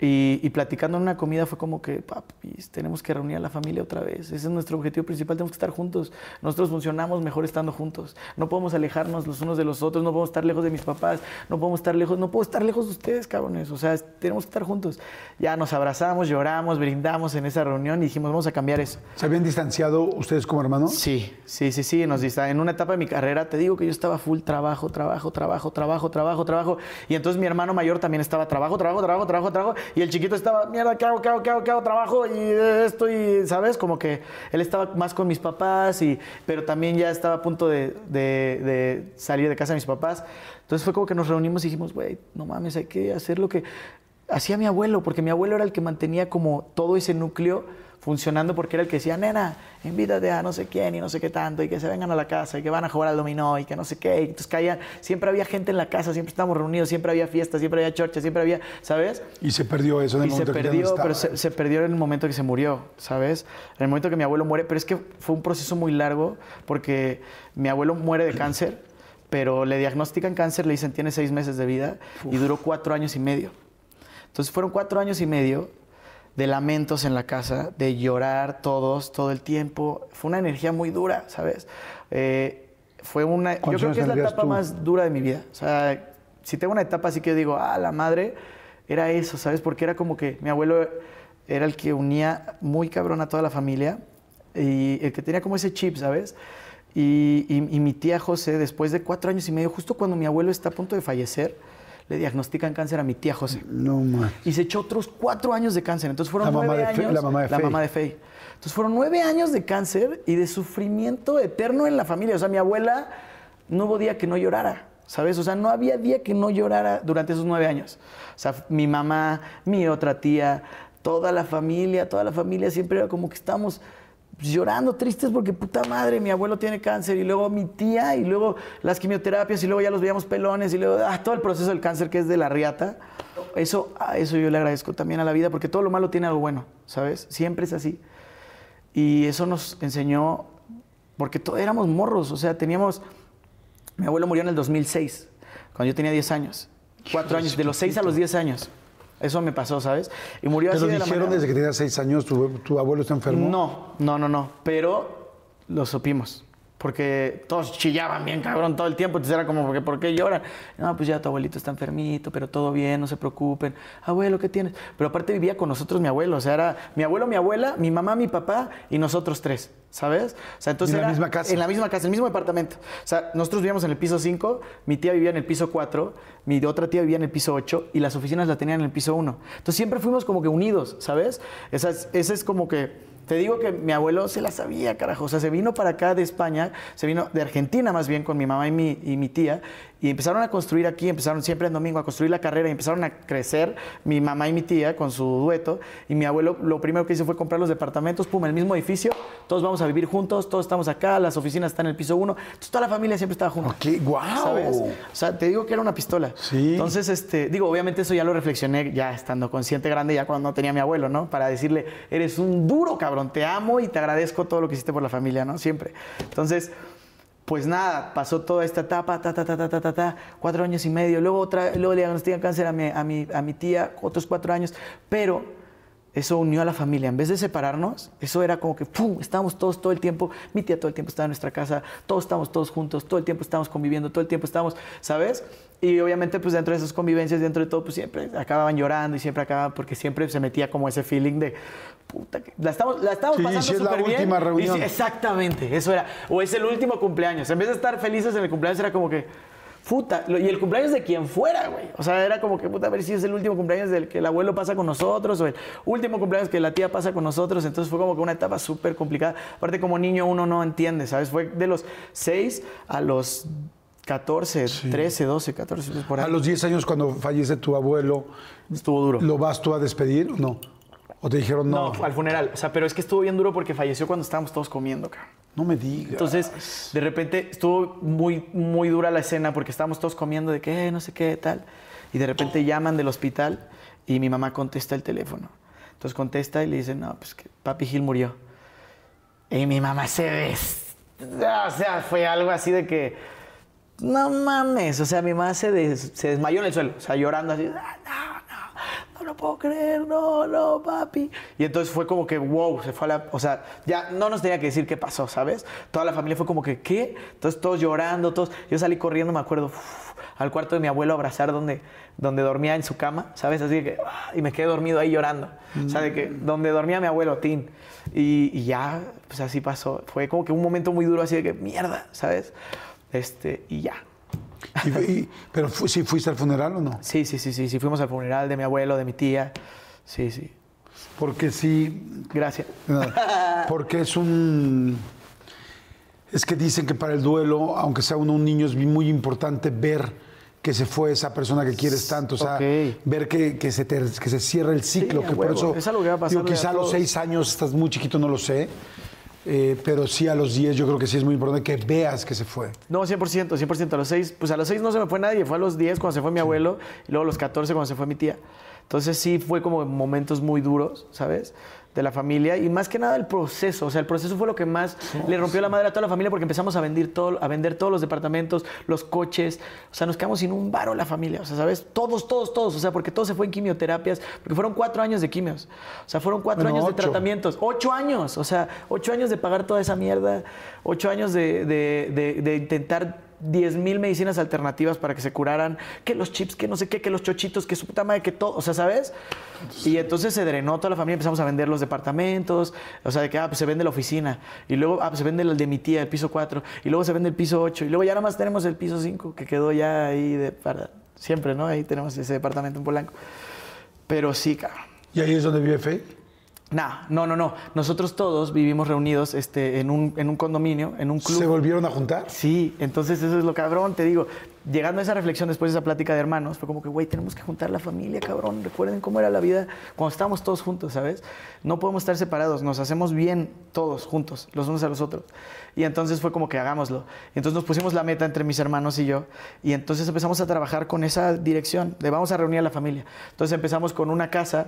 Y, y platicando en una comida fue como que, papi, tenemos que reunir a la familia otra vez. Ese es nuestro objetivo principal, tenemos que estar juntos. Nosotros funcionamos mejor estando juntos. No podemos alejarnos los unos de los otros, no podemos estar lejos de mis papás, no podemos estar lejos, no puedo estar lejos de ustedes, cabrones. O sea, tenemos que estar juntos. Ya nos abrazamos, lloramos, brindamos en esa reunión y dijimos, vamos a cambiar eso. ¿Se habían distanciado ustedes como hermanos? Sí, sí, sí, sí, nos. En una etapa de mi carrera, te digo que yo estaba full trabajo, trabajo, trabajo, trabajo, trabajo, trabajo. Y entonces mi hermano mayor también estaba trabajo, trabajo, trabajo, trabajo, trabajo. Y el chiquito estaba, mierda, ¿qué hago, qué hago, qué hago, qué hago? Trabajo y esto y, ¿sabes? Como que él estaba más con mis papás, y, pero también ya estaba a punto de, de- de salir de casa de mis papás. Entonces fue como que nos reunimos y dijimos, güey, no mames, hay que hacer lo que hacía mi abuelo, porque mi abuelo era el que mantenía como todo ese núcleo funcionando porque era el que decía, nena, invítate a no sé quién y no sé qué tanto, y que se vengan a la casa, y que van a jugar al dominó, y que no sé qué. Y entonces caían, siempre había gente en la casa, siempre estábamos reunidos, siempre había fiestas, siempre había chorcha, siempre había, ¿sabes? Y se perdió eso en el Y se momento que ya no perdió, pero se, se perdió en el momento que se murió, ¿sabes? En el momento que mi abuelo muere, pero es que fue un proceso muy largo porque mi abuelo muere de cáncer, pero le diagnostican cáncer, le dicen tiene seis meses de vida y duró cuatro años y medio. Entonces fueron cuatro años y medio de lamentos en la casa, de llorar todos, todo el tiempo. Fue una energía muy dura, ¿sabes? Eh, fue una, yo ¿Cuántos creo que es la etapa tú? más dura de mi vida. O sea, si tengo una etapa así que digo, ah, la madre, era eso, ¿sabes? Porque era como que mi abuelo era el que unía muy cabrón a toda la familia y el que tenía como ese chip, ¿sabes? Y, y- y mi tía José, después de cuatro años y medio, justo cuando mi abuelo está a punto de fallecer, le diagnostican cáncer a mi tía José. No más. Y se echó otros cuatro años de cáncer. Entonces fueron La mamá nueve Fe- años. la mamá de Fey. mamá de Fey. Entonces fueron nueve años de cáncer y de sufrimiento eterno en la familia. O sea, mi abuela no hubo día que no llorara. ¿Sabes? O sea, no había día que no llorara durante esos nueve años. O sea, mi mamá, mi otra tía, toda la familia, toda la familia siempre era como que estábamos llorando, tristes porque puta madre, mi abuelo tiene cáncer y luego mi tía y luego las quimioterapias y luego ya los veíamos pelones y luego ah, todo el proceso del cáncer que es de la riata. Eso, eso yo le agradezco también a la vida porque todo lo malo tiene algo bueno, ¿sabes? Siempre es así. Y eso nos enseñó, porque todos éramos morros, o sea, teníamos... Mi abuelo murió en el 2006, cuando yo tenía 10 años. Cuatro años, de los 6 a los 10 años. Eso me pasó, ¿sabes? Y murió ¿Te así lo de la dijeron manera- desde que tenías seis años? ¿Tu, tu abuelo está enfermo? no, no, no, no. Pero lo supimos. Porque todos chillaban bien, cabrón, todo el tiempo. Entonces era como, porque, ¿por qué lloran? No, pues ya tu abuelito está enfermito, pero todo bien, no se preocupen. Abuelo, ¿qué tienes? Pero aparte vivía con nosotros mi abuelo. O sea, era mi abuelo, mi abuela, mi mamá, mi papá y nosotros tres, ¿sabes? O sea, entonces ¿En la misma casa? En la misma casa, en el mismo departamento. O sea, nosotros vivíamos en el piso 5, mi tía vivía en el piso 4, mi otra tía vivía en el piso 8 y las oficinas las tenían en el piso 1. Entonces siempre fuimos como que unidos, ¿sabes? Esa es, ese es como que... Te digo que mi abuelo se la sabía, carajo. O sea, se vino para acá de España, se vino de Argentina más bien con mi mamá y mi, y mi tía, y empezaron a construir aquí, empezaron siempre en domingo a construir la carrera y empezaron a crecer mi mamá y mi tía con su dueto. Y mi abuelo lo primero que hizo fue comprar los departamentos, pum, el mismo edificio, todos vamos a vivir juntos, todos estamos acá, las oficinas están en el piso uno. Entonces toda la familia siempre estaba junta. Ok, guau. ¿Sabes? O sea, te digo que era una pistola. Sí. Entonces, este, digo, obviamente eso ya lo reflexioné ya estando consciente grande, ya cuando no tenía a mi abuelo, ¿no? Para decirle, eres un duro, cabrón, te amo y te agradezco todo lo que hiciste por la familia, ¿no? Siempre. Entonces, pues nada, pasó toda esta etapa, ta, ta, ta, ta, ta, ta, ta, cuatro años y medio, luego, otra, luego le diagnostican cáncer a mi, a, mi, a mi tía, otros cuatro años, pero eso unió a la familia. En vez de separarnos, eso era como que, ¡pum!, estábamos todos todo el tiempo, mi tía todo el tiempo estaba en nuestra casa, todos estábamos todos juntos, todo el tiempo estábamos conviviendo, todo el tiempo estábamos, ¿sabes? Y obviamente, pues dentro de esas convivencias, dentro de todo, pues siempre acababan llorando y siempre acababan, porque siempre se metía como ese feeling de, puta, que la estamos, la estamos Sí, pasando sí es la bien. última reunión. exactamente, eso era. O es el último cumpleaños. En vez de estar felices en el cumpleaños, era como que, puta, y el cumpleaños de quien fuera, güey. O sea, era como que, puta, a ver si es el último cumpleaños del que el abuelo pasa con nosotros, o el último cumpleaños que la tía pasa con nosotros. Entonces fue como que una etapa súper complicada. Aparte, como niño uno no entiende, ¿sabes? Fue de los 6 a los 14, 13, 12, 14, por ahí. A los 10 años cuando fallece tu abuelo, Estuvo duro. ¿lo vas tú a despedir o no? ¿O te dijeron no? No, al funeral. O sea, pero es que estuvo bien duro porque falleció cuando estábamos todos comiendo, cabrón. No me digas. Entonces, de repente estuvo muy, muy dura la escena porque estábamos todos comiendo de que "Eh, no sé qué, tal. Y de repente llaman del hospital y mi mamá contesta el teléfono. Entonces contesta y le dicen, no, pues que papi Gil murió. Y mi mamá se des... O sea, fue algo así de que... No mames. O sea, mi mamá se, des- se desmayó en el suelo. O sea, llorando así. "Ah, No, no, no lo puedo creer, no, no, papi. Y entonces fue como que, wow, se fue a la, o sea, ya no nos tenía que decir qué pasó, ¿sabes? Toda la familia fue como que, ¿qué? Entonces todos llorando, todos, yo salí corriendo, me acuerdo, al cuarto de mi abuelo a abrazar donde, donde dormía en su cama, ¿sabes? Así que, ah, y me quedé dormido ahí llorando, o sea, de que donde dormía mi abuelo, Tin. Y, y ya, pues así pasó. Fue como que un momento muy duro, así de que, mierda, ¿sabes? Este, y ya. Y- y- pero fu- sí fuiste al funeral o no? [laughs] Sí, sí, sí, sí, sí, fuimos al funeral de mi abuelo, de mi tía. Sí, sí. Porque sí, Gracias. porque es un... Es que dicen que para el duelo, aunque sea uno un niño, es muy importante ver que se fue esa persona que quieres tanto. O sea, Ok. ver que, que se te- que se cierra el ciclo. Sí, que por eso, Es algo que va a digo, a quizá a los seis años estás muy chiquito, no lo sé. Eh, pero sí a los 10 yo creo que sí es muy importante que veas que se fue. No, 100%, 100%. A los 6, pues a los 6 no se me fue nadie. Fue a los 10 cuando se fue mi abuelo y luego a los 14 cuando se fue mi tía. Entonces sí fue como momentos muy duros, ¿sabes? De la familia y más que nada el proceso. O sea, el proceso fue lo que más le rompió la madre a toda la familia porque empezamos a vender, todo, a vender todos los departamentos, los coches. O sea, nos quedamos sin un varo la familia. O sea, ¿sabes? Todos, todos, todos. O sea, porque todo se fue en quimioterapias. Porque fueron cuatro años de quimios. O sea, fueron cuatro Bueno, años de ocho. tratamientos. Ocho años, o sea, ocho años de pagar toda esa mierda, ocho años de, de- de- de intentar 10 mil medicinas alternativas para que se curaran, que los chips, que no sé qué, que los chochitos, que su puta madre, que todo, o sea, ¿sabes? Y entonces se drenó toda la familia, empezamos a vender los departamentos, o sea, de que, ah, pues se vende la oficina, y luego, ah, pues se vende el de mi tía, el piso 4, y luego se vende el piso 8, y luego ya nada más tenemos el piso 5, que quedó ya ahí de, para siempre, ¿no? Ahí tenemos ese departamento en Polanco. Pero sí, cabrón. ¿Y ahí es donde vive Faye? Nah, no, no, no. Nosotros todos vivimos reunidos este, en, un, en un condominio, en un club. ¿Se volvieron a juntar? Sí, entonces eso es lo cabrón, te digo. Llegando a esa reflexión después de esa plática de hermanos, fue como que, güey, tenemos que juntar la familia, cabrón. Recuerden cómo era la vida cuando estábamos todos juntos, ¿sabes? No podemos estar separados, nos hacemos bien todos juntos, los unos a los otros. Y entonces fue como que hagámoslo. Y entonces nos pusimos la meta entre mis hermanos y yo. Y entonces empezamos a trabajar con esa dirección de vamos a reunir a la familia. Entonces empezamos con una casa.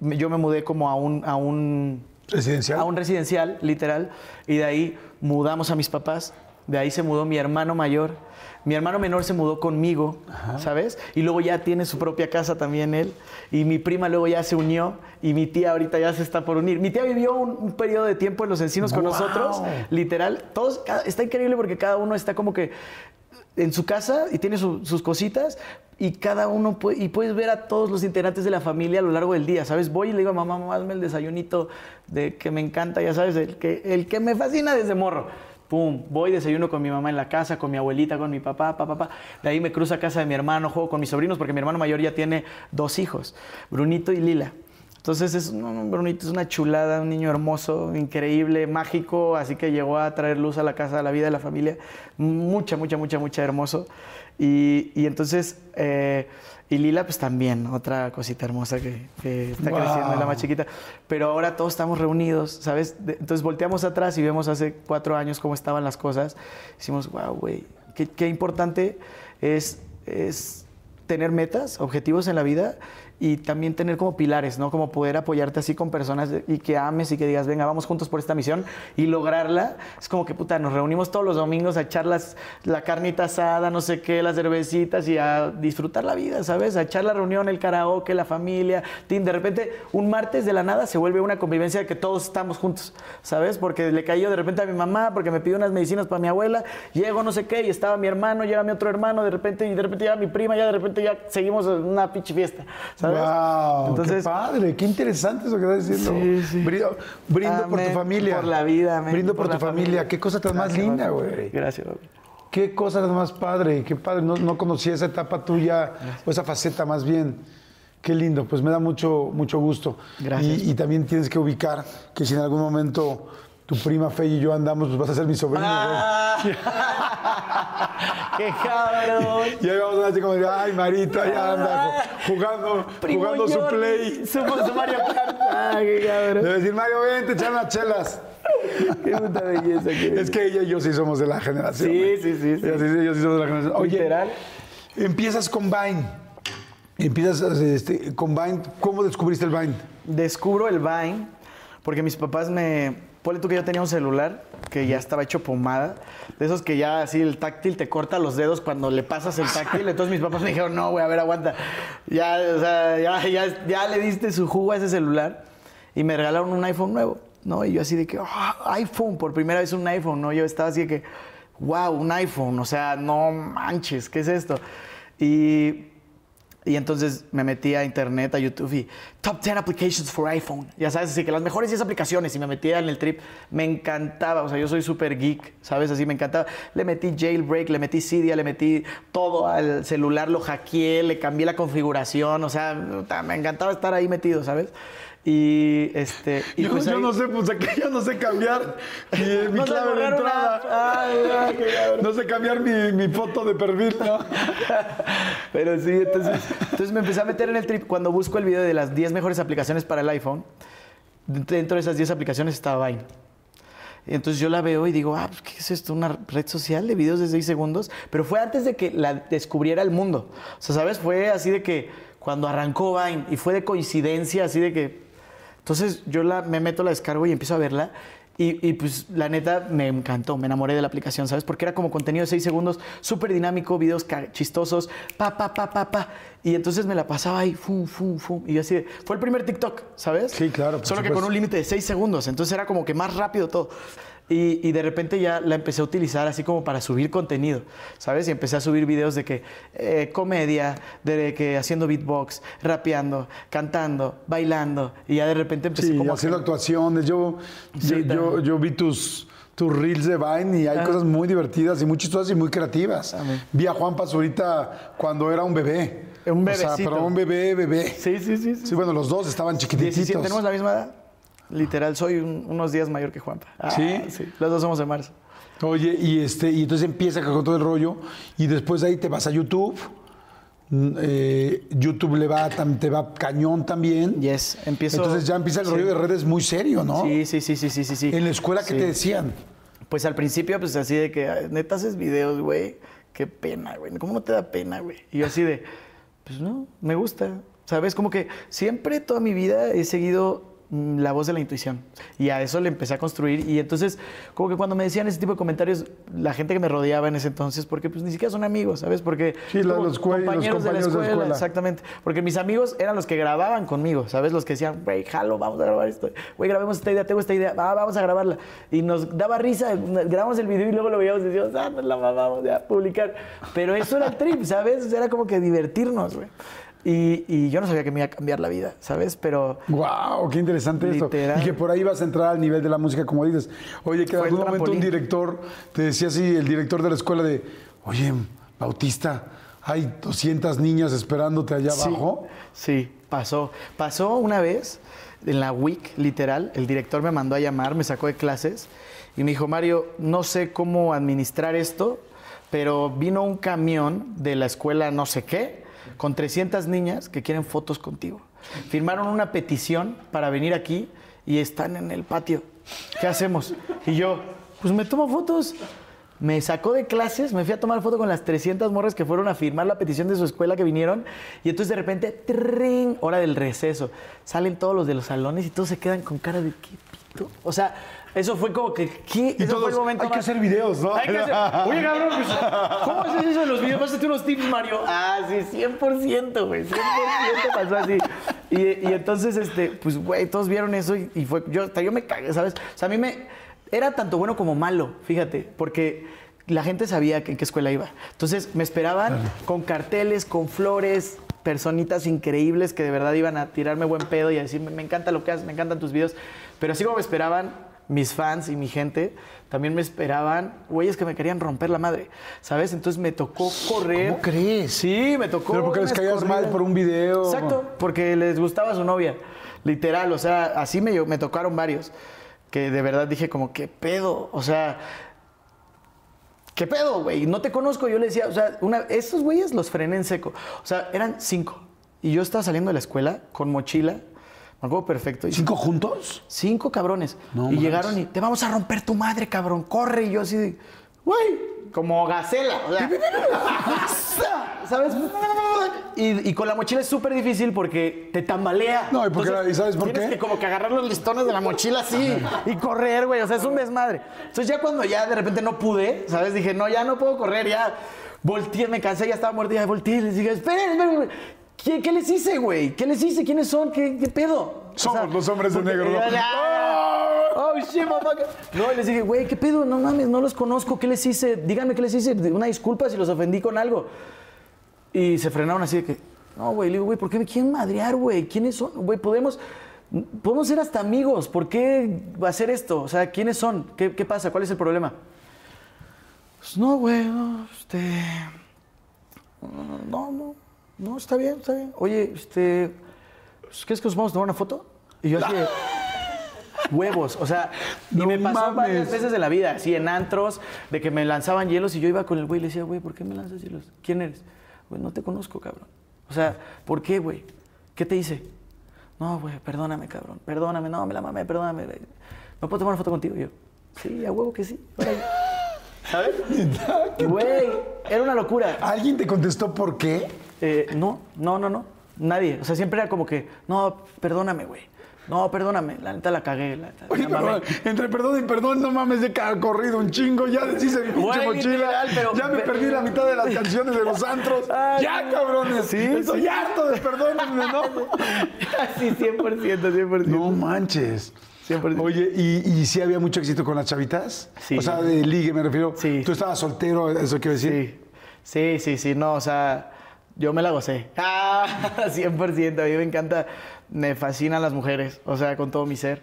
Yo me mudé como a un, a un ¿Residencial? a un residencial, literal, y de ahí mudamos a mis papás, de ahí se mudó mi hermano mayor, mi hermano menor se mudó conmigo, ¿sabes? Y luego ya tiene su propia casa también él, y mi prima luego ya se unió, y mi tía ahorita ya se está por unir. Mi tía vivió un, un periodo de tiempo en Los Encinos con nosotros, literal, todos, está increíble porque cada uno está como que en su casa y tiene su- sus cositas y cada uno puede, y puedes ver a todos los integrantes de la familia a lo largo del día, ¿sabes? Voy y le digo a mamá, mamá, hazme el desayunito de que me encanta, ya sabes, el que, el que me fascina desde morro. Pum, voy, desayuno con mi mamá en la casa, con mi abuelita, con mi papá, papá, papá. De ahí me cruzo a casa de mi hermano, juego con mis sobrinos, porque mi hermano mayor ya tiene dos hijos, Brunito y Lila. Entonces es no, no, Brunito es una chulada, un niño hermoso, increíble, mágico, así que llegó a traer luz a la casa, a la vida de la familia. Mucha, mucha, mucha, mucha hermoso. Y, y entonces, eh, y Lila pues también, otra cosita hermosa que, que está Wow. creciendo, es la más chiquita. Pero ahora todos estamos reunidos, ¿sabes? Entonces volteamos atrás y vemos hace cuatro años cómo estaban las cosas. Decimos, wow, güey, qué, qué importante es, es tener metas, objetivos en la vida y también tener como pilares, ¿no? Como poder apoyarte así con personas y que ames y que digas, venga, vamos juntos por esta misión y lograrla. Es como que, puta, nos reunimos todos los domingos a echar la carnita asada, no sé qué, las cervecitas y a disfrutar la vida, ¿sabes? A echar la reunión, el karaoke, la familia. De repente, un martes de la nada se vuelve una convivencia de que todos estamos juntos, ¿sabes? Porque le cayó de repente a mi mamá, porque me pidió unas medicinas para mi abuela, llego no sé qué y estaba mi hermano, llega mi otro hermano, de repente, y de repente llega mi prima, ya de repente ya seguimos una pinche fiesta, ¿sabes? ¡Wow! Entonces, ¡Qué padre! ¡Qué interesante eso que estás diciendo! Sí, sí. Brindo, brindo por tu familia. por la vida, amén, Brindo por, por tu familia. familia. ¡Qué cosa tan más linda, güey! Gracias, papi. ¡Qué cosa tan más padre! ¡Qué padre! No, no conocía esa etapa tuya, o esa faceta más bien. Qué lindo, pues me da mucho, mucho gusto. Gracias. Y, y también tienes que ubicar que si en algún momento tu prima Fe y yo andamos, pues vas a ser mi sobrino. Ah. [laughs] ¡Qué cabrón! Y ahí vamos a así como ay, Marita, ya anda ju- jugando, Primo jugando su play. Su, su Mario Kart. ¡Ah, qué cabrón! Debe decir, Mario, ven, te echan las chelas. ¡Qué puta belleza! que Es que ella y yo sí somos de la generación. Sí, sí, sí, sí. Ella sí, ellos sí somos de la generación. Oye, Literal. empiezas con Vine. Empiezas este, con Vine. ¿Cómo descubriste el Vine? descubro el Vine porque mis papás me ponle tú que yo tenía un celular que ya estaba hecho pomada, de esos que ya así el táctil te corta los dedos cuando le pasas el táctil. Entonces mis papás me dijeron, no, güey, a ver, aguanta. Ya, ya, ya, le diste su jugo a ese celular y me regalaron un iPhone nuevo, ¿no? Y yo así de que, "Ah, iPhone, por primera vez un iPhone, ¿no? Yo estaba así de que, wow, un iPhone, o sea, no manches, ¿qué es esto? Y y entonces me metí a internet, a YouTube y Top 10 Applications for iPhone. Ya sabes, así que las mejores 10 aplicaciones y me metía en el trip. Me encantaba, o sea, yo soy súper geek, ¿sabes? Así me encantaba. Le metí jailbreak, le metí Cydia, le metí todo al celular, lo hackeé, le cambié la configuración, o sea, me encantaba estar ahí metido, ¿sabes? Y este. Y Yo, pues yo ahí- no sé, pues aquí yo no sé cambiar [laughs] mi, mi No clave de una- entrada. Ay, [laughs] ay, qué cabrón. No sé cambiar mi, mi foto de perfil, ¿no? [laughs] Pero sí, entonces, entonces me empecé a meter en el trip. Cuando busco el video de las 10 mejores aplicaciones para el iPhone, dentro de esas 10 aplicaciones estaba Vine. Y entonces yo la veo y digo, ah, pues, ¿qué es esto? ¿Una red social de videos de 6 segundos? Pero fue antes de que la descubriera el mundo. O sea, ¿sabes? Fue así de que cuando arrancó Vine y fue de coincidencia, así de que... Entonces yo la, me meto, la descargo y empiezo a verla. Y, y, pues la neta me encantó, me enamoré de la aplicación, ¿sabes? Porque era como contenido de 6 segundos, súper dinámico, videos chistosos, pa, pa, pa, pa, pa. Y entonces me la pasaba ahí, fum, fum, fum. Y yo así, de- fue el primer TikTok, ¿sabes? Sí, claro, Solo que supuesto. con un límite de 6 segundos, entonces era como que más rápido todo. Y, y de repente ya la empecé a utilizar así como para subir contenido, ¿sabes? Y empecé a subir videos de que eh, comedia, de que haciendo beatbox, rapeando, cantando, bailando. Y ya de repente empecé Sí, como a haciendo gen- actuaciones. Yo, Sí, yo, yo, vi tus, tus reels de Vine y hay Ah. cosas muy divertidas y muy chistosas y muy creativas. Vi a Juan ahorita cuando era un bebé. Un O sea, bebecito. pero un bebé, bebé. Sí, sí, sí. sí. Sí, bueno, los dos estaban 17, chiquititos. tenemos la misma edad. Literal, soy un- unos días mayor que Juanpa. Ah, ¿Sí? Los dos somos de marzo. Oye, y este, y entonces empieza con todo el rollo, y después de ahí te vas a YouTube. Mm, eh, YouTube le va, te va cañón también. Yes, empiezo. Entonces ya empieza el Sí. rollo de redes muy serio, ¿no? Sí, sí, sí, sí, sí, sí, sí. En la escuela, ¿qué Sí. te decían? Pues al principio, pues así de que, "Ay, neta haces videos, güey. Qué pena, güey. ¿Cómo no te da pena, güey? Y yo así de, pues no, me gusta. ¿Sabes? Como que siempre toda mi vida he seguido la voz de la intuición. Y a eso le empecé a construir. Y entonces, como que cuando me decían ese tipo de comentarios, la gente que me rodeaba en ese entonces, porque pues ni siquiera son amigos, ¿sabes? Porque Sí, como los cue- los compañeros de la escuela. Exactamente. Porque mis amigos eran los que grababan conmigo, ¿sabes? Los que decían, güey, jalo, vamos a grabar esto. Güey, grabemos esta idea, tengo esta idea, va, vamos a grabarla. Y nos daba risa, grabamos el video y luego lo veíamos y decíamos, ah, nos la mamamos ya, publicar. Pero eso era el trip, ¿sabes? Era como que divertirnos, güey. Y, y yo no sabía que me iba a cambiar la vida, ¿sabes? Pero ¡Wow! ¡Qué interesante esto! Y que por ahí vas a entrar al nivel de la música, como dices. Oye, que en algún momento un director te decía así, el director de la escuela de, oye, Bautista, hay 200 niñas esperándote allá Sí, abajo. Sí, pasó. Pasó una vez en la week, literal, el director me mandó a llamar, me sacó de clases y me dijo, Mario, no sé cómo administrar esto, pero vino un camión de la escuela no sé qué, con 300 niñas que quieren fotos contigo. Firmaron una petición para venir aquí y están en el patio. ¿Qué hacemos? Y yo, pues me tomo fotos. Me sacó de clases, me fui a tomar foto con las 300 morras que fueron a firmar la petición de su escuela que vinieron. Y entonces de repente, ¡trin! hora del receso. Salen todos los de los salones y todos se quedan con cara de qué pito. O sea, eso fue como que, ¿qué? Y todos, fue el momento hay que hacer videos, ¿no? Hay que hacer- [laughs] Oye, cabrón, pues, ¿cómo haces eso de los videos? Pásate unos tips, Mario. Ah, sí, 100%, güey. 100% pasó así. Y, y entonces, este, pues, güey, todos vieron eso y, y fue. Yo, hasta yo me cagué, ¿sabes? O sea, a mí me. Era tanto bueno como malo, fíjate, porque la gente sabía que- en qué escuela iba. Entonces, me esperaban con carteles, con flores, personitas increíbles que de verdad iban a tirarme buen pedo y a decirme, me encanta lo que haces, me encantan tus videos. Pero así como me esperaban mis fans y mi gente, también me esperaban güeyes que me querían romper la madre, ¿sabes? Entonces me tocó correr. ¿Cómo crees? Sí, me tocó. Pero porque les caías mal corridas. por un video. Exacto, porque les gustaba su novia. Literal, o sea, así me, me tocaron varios. Que de verdad dije como, ¿qué pedo? O sea, ¿qué pedo, güey? No te conozco. Yo le decía, o sea, una, estos güeyes los frené en seco. O sea, eran cinco. Y yo estaba saliendo de la escuela con mochila. Me acuerdo perfecto. Y ¿Cinco juntos? Cinco cabrones. No y manches. llegaron y te vamos a romper tu madre, cabrón. Corre. Y yo así de, güey, como gacela. O sea, [laughs] ¿Sabes? Y, y con la mochila es súper difícil porque te tambalea. No, ¿y por qué la- y sabes por tienes qué? que como que agarrar los listones de la mochila así y correr, güey. O sea, es un desmadre. Entonces ya cuando ya de repente no pude, ¿sabes? Dije, no, ya no puedo correr, ya volteé, me cansé, ya estaba muerta, ya volteé y les dije, esperen, esperen, esperen. ¿Qué, qué les hice, güey? ¿Qué les hice? ¿Quiénes son? ¿Qué, qué pedo? O Somos los hombres de porque- negro, ¿no? Ya. Oh, shit, motherfucker. No, y les dije, güey, ¿qué pedo? No mames, no los conozco. ¿Qué les hice? Díganme qué les hice. Una disculpa si los ofendí con algo. Y se frenaron así de que, no, güey, le digo, güey, ¿por qué me quieren madrear, güey? ¿Quiénes son? Güey, podemos, podemos ser hasta amigos. ¿Por qué hacer esto? O sea, ¿quiénes son? ¿Qué, qué pasa? ¿Cuál es el problema? Pues no, güey, no, este. No, no, no, está bien, está bien. Oye, este. ¿Crees que nos vamos a tomar una foto? Y yo así de, Huevos, o sea, y No me pasó mames. varias veces en la vida, así en antros, de que me lanzaban hielos y yo iba con el güey y le decía, güey, ¿por qué me lanzas hielos? ¿Quién eres? Güey, no te conozco, cabrón. O sea, ¿por qué, güey? ¿Qué te hice? No, güey, perdóname, cabrón, perdóname, no, me la mamé, perdóname. ¿Me puedo tomar una foto contigo? Y yo, sí, a huevo que sí. órale". [laughs] ¿Sabes? Güey, era una locura. ¿Alguien te contestó por qué? Eh, no, no, no, no. Nadie. O sea, siempre era como que, no, perdóname, güey. No, perdóname. La neta la cagué. La neta, Oye, la mamé". entre perdón y perdón, no mames, ha corrido un chingo, ya deshice mi pinche mochila. pero- ya me perdí la mitad de las canciones de los antros. [laughs] Ay, ya, cabrones. Sí, Estoy sí. harto de perdónenme, ¿no? [laughs] sí, 100%, 100%. No manches. 100%. Oye, ¿y, ¿y sí había mucho éxito con las chavitas? Sí. O sea, de ligue me refiero. Sí. ¿Tú estabas soltero, eso quiero decir? Sí, sí, sí, sí, no, o sea, yo me la gocé. Ah, [laughs] 100%, a mí me encanta, me fascinan las mujeres, o sea, con todo mi ser.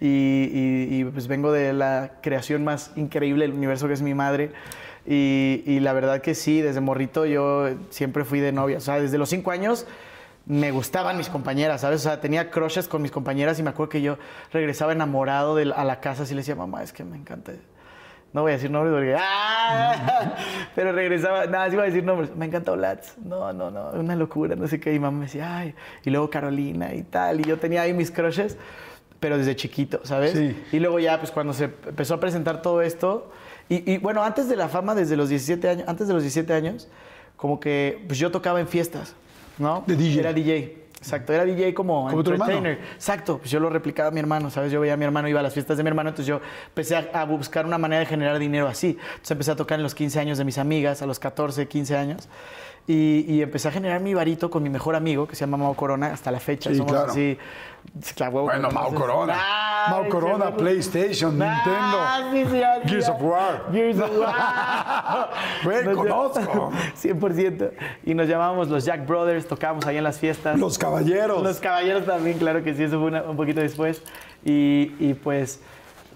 Y, y- y, pues vengo de la creación más increíble del universo que es mi madre. Y, y la verdad que sí, desde morrito yo siempre fui de novia. O sea, desde los cinco años me gustaban mis compañeras, ¿sabes? O sea, tenía crushes con mis compañeras y me acuerdo que yo regresaba enamorado de a la casa así le decía, mamá, es que me encanta. No voy a decir nombres porque... ¡Ah! [laughs] Pero regresaba, nada, sí iba a decir nombres. Me encanta Olatz. No, no, no, una locura, no sé qué. Y mamá me decía, ay. Y luego Carolina y tal. Y yo tenía ahí mis crushes, pero desde chiquito, ¿sabes? Sí. Y luego ya, pues cuando se empezó a presentar todo esto... Y, y, bueno, antes de la fama, desde los 17 años, antes de los 17 años, como que pues yo tocaba en fiestas, ¿no? De DJ. Era DJ. Exacto, era DJ como, Como entertainer. Exacto, pues yo lo replicaba a mi hermano, ¿sabes? Yo veía a mi hermano, iba a las fiestas de mi hermano, entonces yo empecé a, a buscar una manera de generar dinero así. Entonces empecé a tocar en los 15 años de mis amigas, a los 14, 15 años. Y, y empecé a generar mi varito con mi mejor amigo, que se llama Mao Corona, hasta la fecha. Sí, Somos claro. así. claro, Bueno, Mao conoces. Corona. Ay, Mao Corona, PlayStation, Ah, Nintendo. sí, sí, Gears of War. Gears of War. [laughs] Nos conozco. [laughs] 100%. Y nos llamábamos los Jack Brothers, tocábamos ahí en las fiestas. Los caballeros. Los caballeros también, claro que sí, eso fue una- un poquito después. Y, y pues,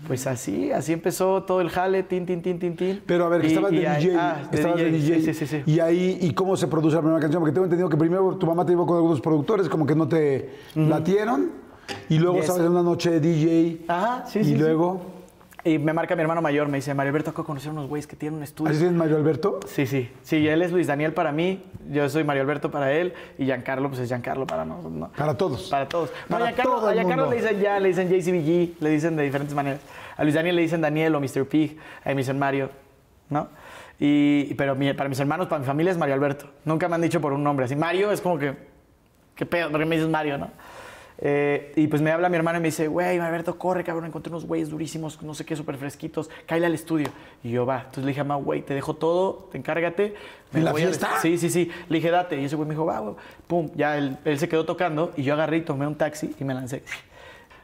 pues así, así empezó todo el jale, tin, tin, tin, tin, tin. Pero a ver, que Y- estabas de y DJ. ah, de estabas de DJ. Sí, sí, sí. sí. Y ahí, ¿y cómo se produce la primera canción? Porque tengo entendido que primero tu mamá te llevó con algunos productores, como que no te latieron. Y luego Yes. sabes en una noche de DJ. Ajá, sí, y sí, sí. luego. Y me marca mi hermano mayor, me dice, Mario Alberto, acabo de conocer unos güeyes que tienen un estudio. ¿Así es Mario Alberto? Sí, sí. Sí, él es Luis Daniel para mí, yo soy Mario Alberto para él y Giancarlo, pues es Giancarlo para nosotros. ¿no? Para todos. Para todos. No, Para Giancarlo, todo a Giancarlo mundo. le dicen ya, le dicen JCBG, le dicen de diferentes maneras. A Luis Daniel le dicen Daniel o Mr. Pig, a mí me dicen Mario, ¿no? Y, pero mi- para mis hermanos, para mi familia es Mario Alberto. Nunca me han dicho por un nombre así. Mario es como que, ¿qué pedo? ¿Por qué me dices Mario, no? Eh, y pues me habla mi hermano y me dice, güey, Alberto, corre, cabrón, encontré unos güeyes durísimos, no sé qué, súper fresquitos, cállale al estudio. Y yo, va. Entonces le dije a Mau, güey, te dejo todo, te encárgate. ¿En la voy fiesta? est- Sí, sí, sí. Le dije, date. Y ese güey me dijo, va, güey. Pum, ya él, él se quedó tocando y yo agarré y tomé un taxi y me lancé.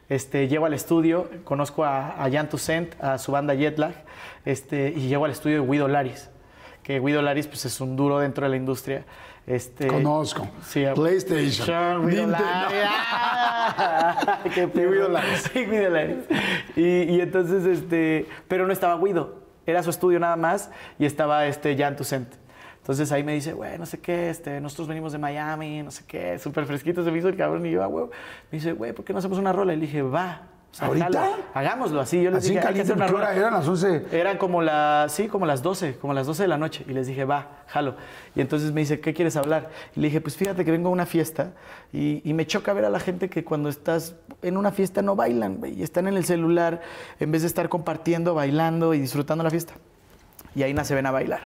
Este, llego al estudio, conozco a, a Jan Toussaint, a su banda Jetlag, este, y llego al estudio de Guido Laris, que Guido Laris pues, es un duro dentro de la industria. Este, Conozco. Sí, PlayStation. Guido Nintendo. [laughs] ¡Qué! Guido. Sí, Guido. Y, y entonces, este, pero no estaba Guido, era su estudio nada más y estaba este Jan Toussaint. Entonces ahí me dice, güey, no sé qué, este, nosotros venimos de Miami, no sé qué, súper fresquito se me hizo el cabrón y yo, ah, güey. Me dice, güey, ¿por qué no hacemos una rola? Y le dije, va. Sea, ¿Ahorita? hagámoslo así. Yo les Así dije, hay que caliente, hacer una ¿qué hora eran? Las 11. Eran como las, sí, como las 12, como las 12 de la noche. Y les dije, va, jalo. Y entonces me dice, ¿qué quieres hablar? Y le dije, pues fíjate que vengo a una fiesta y, y me choca ver a la gente que cuando estás en una fiesta no bailan. Y están en el celular en vez de estar compartiendo, bailando y disfrutando la fiesta. y ahí nace Ven a Bailar.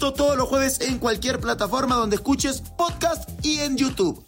Todos los jueves en cualquier plataforma donde escuches podcast y en YouTube.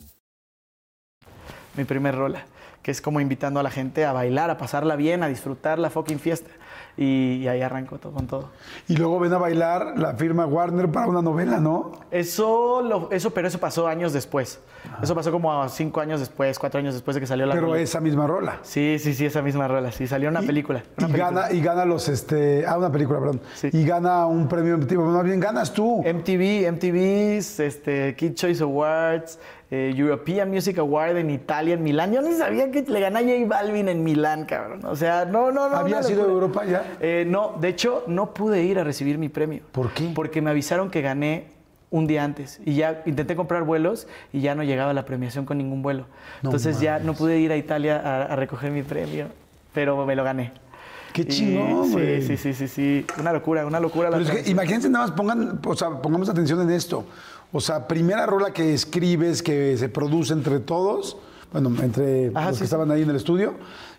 Mi primer rola, que es como invitando a la gente a bailar, a pasarla bien, a disfrutar la fucking fiesta. Y, y ahí arrancó todo con todo. Y luego ven a bailar la firma Warner para una novela, ¿no? Eso, lo- eso, pero eso pasó años después. Eso pasó como cinco años después, cuatro años después de que salió la Pero rola. esa misma rola. Sí, sí, sí, esa misma rola. Sí, salió una Y- película. una y, película. gana, y gana los, este, ah, una película, perdón. Sí. Y gana un premio, tipo, más bien ganas tú. MTV, MTV's, este, Kid Choice Awards, eh, European Music Award en Italia, en Milán. Yo ni sabía que le gané a J Balvin en Milán, cabrón. O sea, no, no, no. ¿Había sido. Europa ya? Eh, no, de hecho, no pude ir a recibir mi premio. ¿Por qué? Porque me avisaron que gané un día antes y ya intenté comprar vuelos y ya no llegaba la premiación con ningún vuelo. Entonces ya no pude ir a Italia a, a recoger mi premio, pero me lo gané. Qué chingón, sí, güey. Sí, sí, sí, sí. Una locura, una locura. la Pero es que canción. imagínense nada más, pongan, o sea, pongamos atención en esto. O sea, primera rola que escribes, que se produce entre todos, bueno, entre Ajá, los sí, que sí. estaban ahí en el estudio,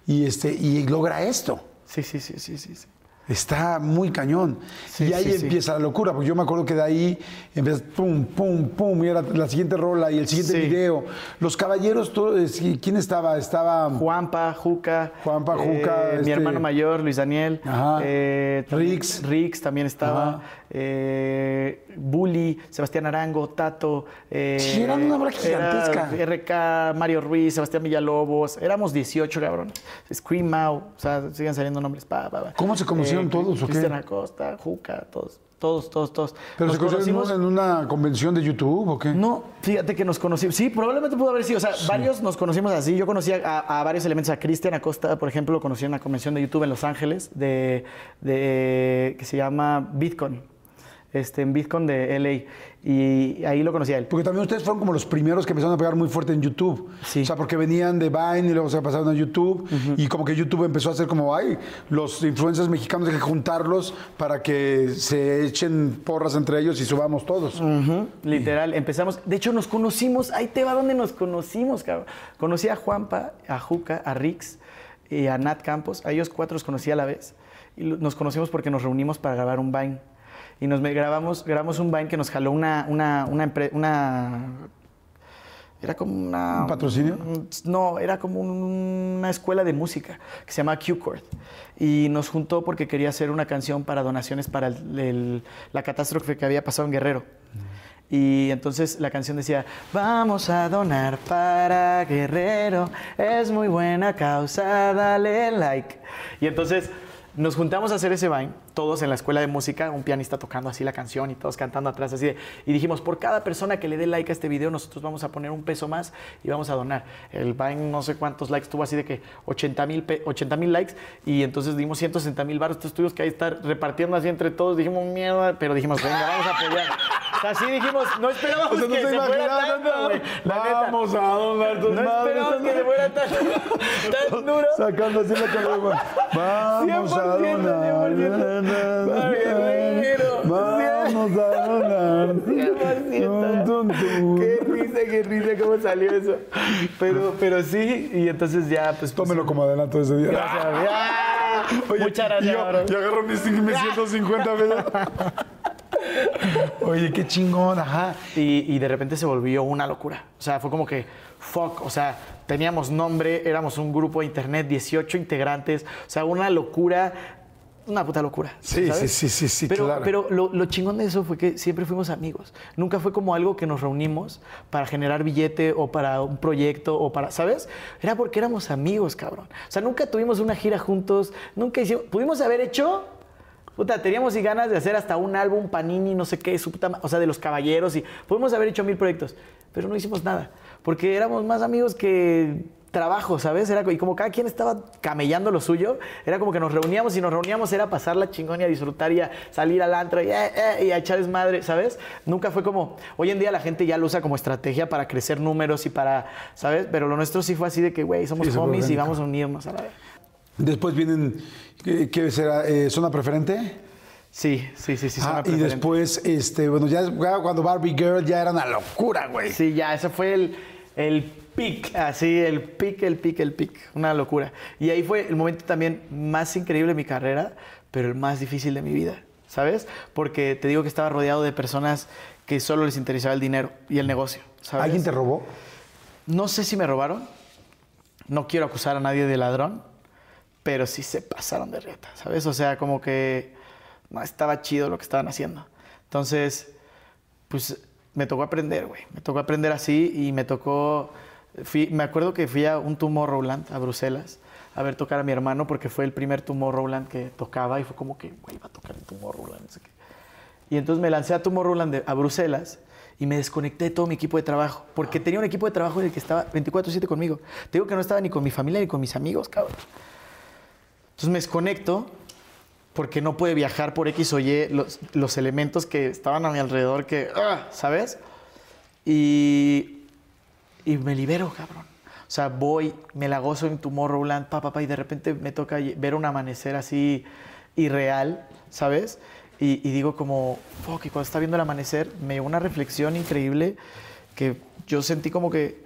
y este, y logra esto. Sí, sí, sí, sí, sí. sí. Está muy cañón. Sí, y ahí sí, sí. empieza la locura, porque yo me acuerdo que de ahí empieza pum, pum, pum, y era la siguiente rola y el siguiente video. Los caballeros, todo, es- ¿quién estaba? Estaba Juanpa, Juca. Juanpa, eh, Juca, Mi este- hermano mayor, Luis Daniel. Ajá. eh, Rix. Rix también estaba. Ajá. Eh, Bully, Sebastián Arango, Tato. eh, Sí, eran una bola gigantesca. RK, Mario Ruiz, Sebastián Villalobos. Éramos 18, cabrón. Scream Mau. O sea, siguen saliendo nombres. Pa, pa, pa. ¿Cómo se conocieron todos, o qué? Cristian Acosta, Juca, todos. Todos, todos, todos. ¿Pero Nos se conocieron en una convención de YouTube o qué? no, fíjate que nos conocimos. Sí, probablemente pudo haber sido. O sea, varios nos conocimos así. Yo conocía a, a varios elementos. A Cristian Acosta, por ejemplo, lo conocí en una convención de YouTube en Los Ángeles, de, de- que se llama Bitcoin. Este, en Bitcoin de LA. Y ahí lo conocí a él. Porque también ustedes fueron como los primeros que empezaron a pegar muy fuerte en YouTube. Sí. O sea, porque venían de Vine y luego se pasaron a YouTube. Y como que YouTube empezó a hacer como, ay, los influencers mexicanos hay que juntarlos para que se echen porras entre ellos y subamos todos. Literal, empezamos. De hecho, nos conocimos. Ahí te va donde nos conocimos, cabrón. Conocí a Juanpa, a Juca, a Rix y a Nat Campos. A ellos cuatro los conocí a la vez. Y nos conocimos porque nos reunimos para grabar un Vine. Y nos grabamos, grabamos un Vine que nos jaló una, una, una, una- era como una... ¿Un patrocinio? No, era como una escuela de música que se llama Q-Chord. Y nos juntó porque quería hacer una canción para donaciones para el- el- la catástrofe que había pasado en Guerrero. Y entonces la canción decía, vamos a donar para Guerrero, es muy buena causa, dale like. Y entonces nos juntamos a hacer ese Vine, todos en la escuela de música, un pianista tocando así la canción y todos cantando atrás así de, y dijimos, por cada persona que le dé like a este video, nosotros vamos a poner un peso más y vamos a donar. El Vine no sé cuántos likes tuvo, así de que 80 mil likes y entonces dimos 160 mil baros, estos tuvimos que ahí estar repartiendo así entre todos, dijimos, mierda, pero dijimos, venga, vamos a apoyar. O sea, así dijimos, no esperábamos O sea, no que se se fuera tanto, güey. Neta. Vamos a donar tus No esperábamos que se fuera tan, tan [laughs] duro. Sacando así la cara. Vamos a 100%, donar. Guerrero. Vamos a donar. 100%. Tun, tun, tun. Qué risa, qué risa, cómo salió eso. Pero, pero sí, y entonces ya, pues. Tómelo como adelanto de ese día. Gracias, ¡Ah! Oye, Muchas gracias, yo, bro. yo agarro mis, mis 150 pesos. Oye, qué chingón, ajá. Y, y de repente se volvió una locura. O sea, fue como que, fuck, o sea, teníamos nombre, éramos un grupo de internet, 18 integrantes, o sea, una locura una puta locura. Sí, ¿sabes? sí, sí, sí, sí, pero, claro. Pero lo, lo chingón de eso fue que siempre fuimos amigos. Nunca fue como algo que nos reunimos para generar billete o para un proyecto o para, ¿sabes? Era porque éramos amigos, cabrón. O sea, nunca tuvimos una gira juntos, nunca hicimos, pudimos haber hecho Puta, teníamos y ganas de hacer hasta un álbum, Panini, no sé qué, su puta o sea, de los caballeros y pudimos haber hecho mil proyectos, pero no hicimos nada, porque éramos más amigos que trabajo, ¿sabes? Era, y como cada quien estaba camellando lo suyo, era como que nos reuníamos y nos reuníamos era pasar la chingón y a disfrutar y a salir al antro y, eh, eh, y a echar desmadre, ¿sabes? Nunca fue como, hoy en día la gente ya lo usa como estrategia para crecer números y para, ¿sabes? Pero lo nuestro sí fue así de que, güey, somos Sí, homies y vamos a unirnos a la vez. Después vienen, ¿qué, qué será? Eh, ¿Zona preferente? Sí, sí, sí, sí. Ah, y preferente. después, este, bueno, ya ya cuando Barbie Girl ya era una locura, güey. Sí, ya, ese fue el, el pic, así, el pic, el pic, el pic. Una locura. Y ahí fue el momento también más increíble de mi carrera, pero el más difícil de mi vida, ¿sabes? Porque te digo que estaba rodeado de personas que solo les interesaba el dinero y el negocio, ¿sabes? ¿Alguien te robó? No sé si me robaron. No quiero acusar a nadie de ladrón, pero sí se pasaron de rieta, ¿sabes? O sea, como que no estaba chido lo que estaban haciendo. Entonces, pues me tocó aprender, güey. Me tocó aprender así y me tocó. Fui- me acuerdo que fui a un Tomorrowland a Bruselas a ver tocar a mi hermano porque fue el primer Tomorrowland que tocaba y fue como que, güey, va a tocar en Tomorrowland, no sé qué. Y entonces me lancé a Tomorrowland de- a Bruselas y me desconecté de todo mi equipo de trabajo. Porque tenía un equipo de trabajo en el que estaba 24-7 conmigo. Te digo que no estaba ni con mi familia ni con mis amigos, cabrón. Entonces me desconecto porque no puede viajar por X o Y los, los elementos que estaban a mi alrededor que, ah, ¿sabes? Y, y me libero, cabrón. O sea, voy, me la gozo en Tomorrowland, pa, pa, pa, y de repente me toca ver un amanecer así irreal, ¿sabes? Y, y digo como, fuck, y cuando está viendo el amanecer, me llegó una reflexión increíble que yo sentí como que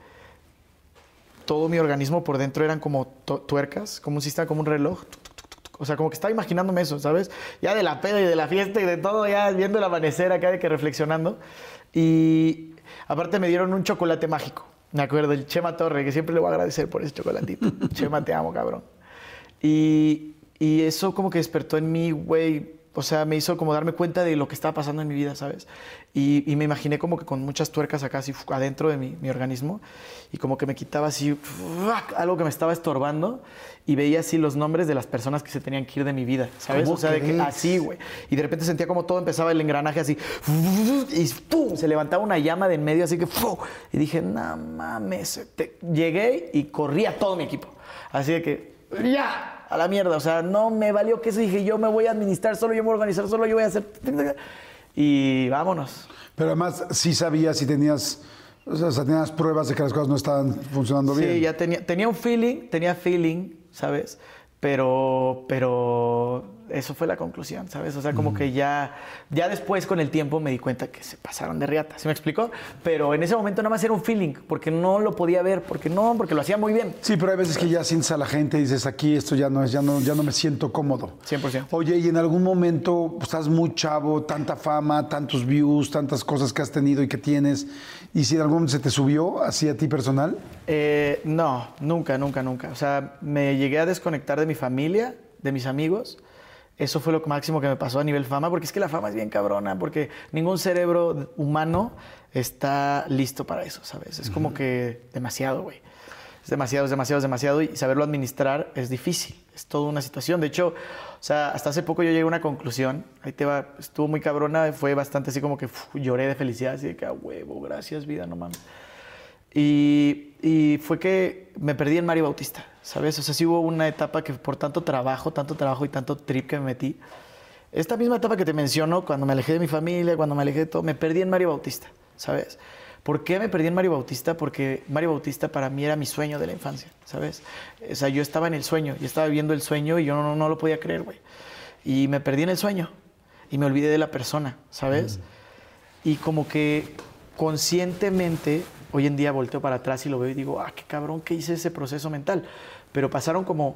todo mi organismo por dentro eran como tuercas, como un sistema, como un reloj. O sea, como que estaba imaginándome eso, ¿sabes? Ya de la peda y de la fiesta y de todo, ya viendo el amanecer acá, de que reflexionando. Y aparte me dieron un chocolate mágico. Me acuerdo, el Chema Torre, que siempre le voy a agradecer por ese chocolatito. [laughs] Chema, te amo, cabrón. Y, y eso como que despertó en mí, güey, o sea, me hizo como darme cuenta de lo que estaba pasando en mi vida, ¿sabes? Y, y me imaginé como que con muchas tuercas acá, así, adentro de mi, mi organismo, y como que me quitaba así, algo que me estaba estorbando, y veía así los nombres de las personas que se tenían que ir de mi vida, ¿sabes? ¿Cómo O sea, de que así, güey. Y de repente sentía como todo empezaba el engranaje así, y ¡pum! se levantaba una llama de en medio, así que, ¡fu! y dije, no mames, Te- llegué y corrí a todo mi equipo. Así de que, ya, a la mierda. O sea, no me valió que eso. Dije, yo me voy a administrar solo, yo me voy a organizar solo, yo voy a hacer. Y vámonos. Pero además sí sabías si tenías, o sea, o sea, tenías pruebas de que las cosas no estaban funcionando bien. Sí, ya tenía, tenía un feeling, tenía feeling, ¿sabes? Pero, pero eso fue la conclusión, ¿sabes? O sea, como que ya, ya después con el tiempo me di cuenta que se pasaron de riata, ¿sí me explico? Pero en ese momento nada más era un feeling, porque no lo podía ver, porque no, porque lo hacía muy bien. Sí, pero hay veces que ya sientes a la gente y dices, aquí esto ya no es, ya no, ya no me siento cómodo. 100%. Oye, y en algún momento pues, estás muy chavo, tanta fama, tantos views, tantas cosas que has tenido y que tienes, y si en algún momento se te subió así a ti personal, Eh, no, nunca, nunca, nunca. O sea, me llegué a desconectar de mi familia, de mis amigos. Eso fue lo máximo que me pasó a nivel fama, porque es que la fama es bien cabrona, porque ningún cerebro humano está listo para eso, ¿sabes? Es como que demasiado, güey. Es demasiado, es demasiado, es demasiado, y saberlo administrar es difícil. Es toda una situación. De hecho, o sea, hasta hace poco yo llegué a una conclusión. Ahí te va, estuvo muy cabrona, fue bastante así como que uf, lloré de felicidad, así de que a huevo, gracias vida, no mames. Y, y fue que me perdí en Mario Bautista, ¿sabes? O sea, sí hubo una etapa que por tanto trabajo, tanto trabajo y tanto trip que me metí. Esta misma etapa que te menciono, cuando me alejé de mi familia, cuando me alejé de todo, me perdí en Mario Bautista, ¿sabes? ¿Por qué me perdí en Mario Bautista? Porque Mario Bautista para mí era mi sueño de la infancia, ¿sabes? O sea, yo estaba en el sueño, yo estaba viviendo el sueño y yo no, no lo podía creer, güey. Y me perdí en el sueño y me olvidé de la persona, ¿sabes? Y como que conscientemente, hoy en día volteo para atrás y lo veo y digo, ah, qué cabrón que hice ese proceso mental. Pero pasaron como,